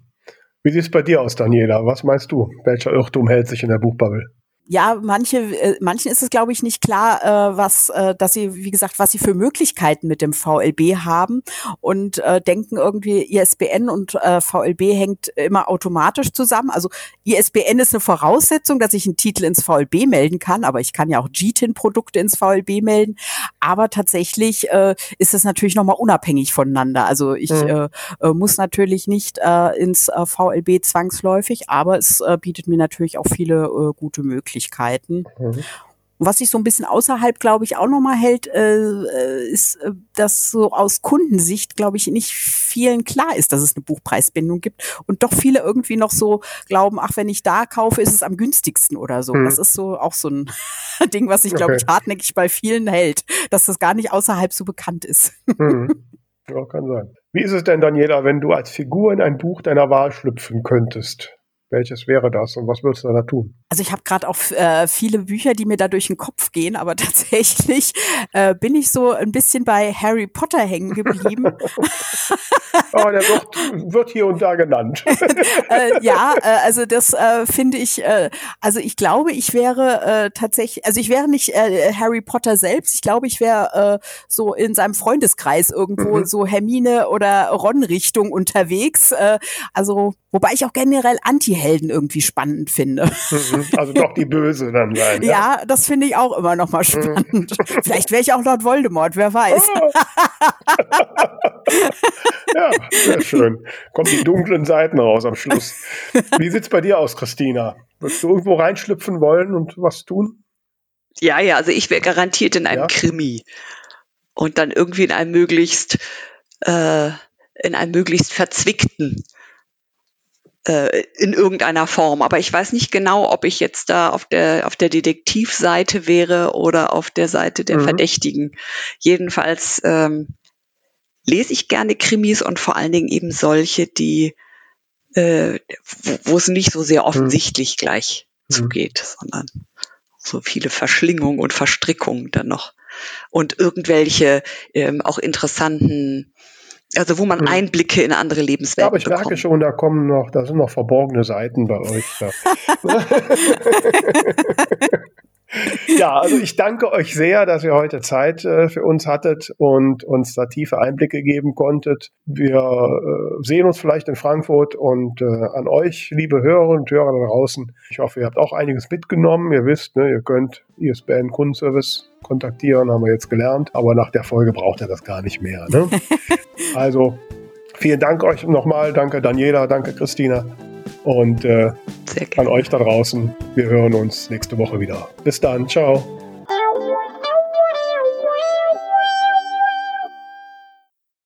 Wie sieht es bei dir aus, Daniela? Was meinst du? Welcher Irrtum hält sich in der Buchbubble? Ja, manche, äh, manchen ist es, glaube ich, nicht klar, äh, was, äh, dass sie, wie gesagt, was sie für Möglichkeiten mit dem VLB haben und äh, denken irgendwie, ISBN und äh, VLB hängt immer automatisch zusammen. Also ISBN ist eine Voraussetzung, dass ich einen Titel ins VLB melden kann, aber ich kann ja auch GTIN-Produkte ins VLB melden. Aber tatsächlich äh, ist es natürlich nochmal unabhängig voneinander. Also ich mhm. äh, äh, muss natürlich nicht äh, ins äh, VLB zwangsläufig, aber es äh, bietet mir natürlich auch viele äh, gute Möglichkeiten. Möglichkeiten. Mhm. Was sich so ein bisschen außerhalb, glaube ich, auch nochmal hält, äh, äh, ist, äh, dass so aus Kundensicht, glaube ich, nicht vielen klar ist, dass es eine Buchpreisbindung gibt und doch viele irgendwie noch so glauben, ach, wenn ich da kaufe, ist es am günstigsten oder so. Mhm. Das ist so auch so ein Ding, was sich, glaube okay. ich, hartnäckig bei vielen hält, dass das gar nicht außerhalb so bekannt ist. Mhm. Ja, kann sein. Wie ist es denn, Daniela, wenn du als Figur in ein Buch deiner Wahl schlüpfen könntest? Welches wäre das und was würdest du da tun? Also ich habe gerade auch äh, viele Bücher, die mir da durch den Kopf gehen, aber tatsächlich äh, bin ich so ein bisschen bei Harry Potter hängen geblieben. oh, der wird, wird, hier und da genannt. äh, ja, äh, also das äh, finde ich, äh, also ich glaube, ich wäre tatsächlich, also ich wäre nicht Harry Potter selbst, ich glaube, ich wäre so in seinem Freundeskreis irgendwo mhm. so Hermine oder Ron Richtung unterwegs. also wobei ich auch generell Anti-Helden irgendwie spannend finde. Mhm. Also doch die Böse dann sein. Ja, ja das finde ich auch immer noch mal mhm. spannend. Vielleicht wäre ich auch Lord Voldemort, wer weiß. ja, sehr schön. Kommen die dunklen Seiten raus am Schluss. Wie sieht's bei dir aus, Christina? Würdest du irgendwo reinschlüpfen wollen und was tun? Ja, ja, also ich wäre garantiert in einem ja? Krimi. Und dann irgendwie in einem möglichst, äh, in einem möglichst verzwickten äh, in irgendeiner Form. Aber ich weiß nicht genau, ob ich jetzt da auf der, auf der Detektivseite wäre oder auf der Seite der mhm. Verdächtigen. Jedenfalls ähm, lese ich gerne Krimis und vor allen Dingen eben solche, die äh, wo, es nicht so sehr mhm. offensichtlich mhm. gleich zugeht, sondern so viele Verschlingungen und Verstrickungen dann noch und irgendwelche ähm, auch interessanten also wo man hm. Einblicke in andere Lebenswelten ja, aber ich merke schon, da kommen noch, da sind noch verborgene Seiten bei euch. ja, also ich danke euch sehr, dass ihr heute Zeit äh, für uns hattet und uns da tiefe Einblicke geben konntet. Wir äh, sehen uns vielleicht in Frankfurt und äh, an euch, liebe Hörerinnen und Hörer da draußen. Ich hoffe, ihr habt auch einiges mitgenommen. Ihr wisst, ne, ihr könnt ISBN Kundenservice kontaktieren, haben wir jetzt gelernt. Aber nach der Folge braucht er das gar nicht mehr. Ne? also vielen Dank euch nochmal. Danke Daniela, danke Christina. Und äh, an euch da draußen. Wir hören uns nächste Woche wieder. Bis dann. Ciao.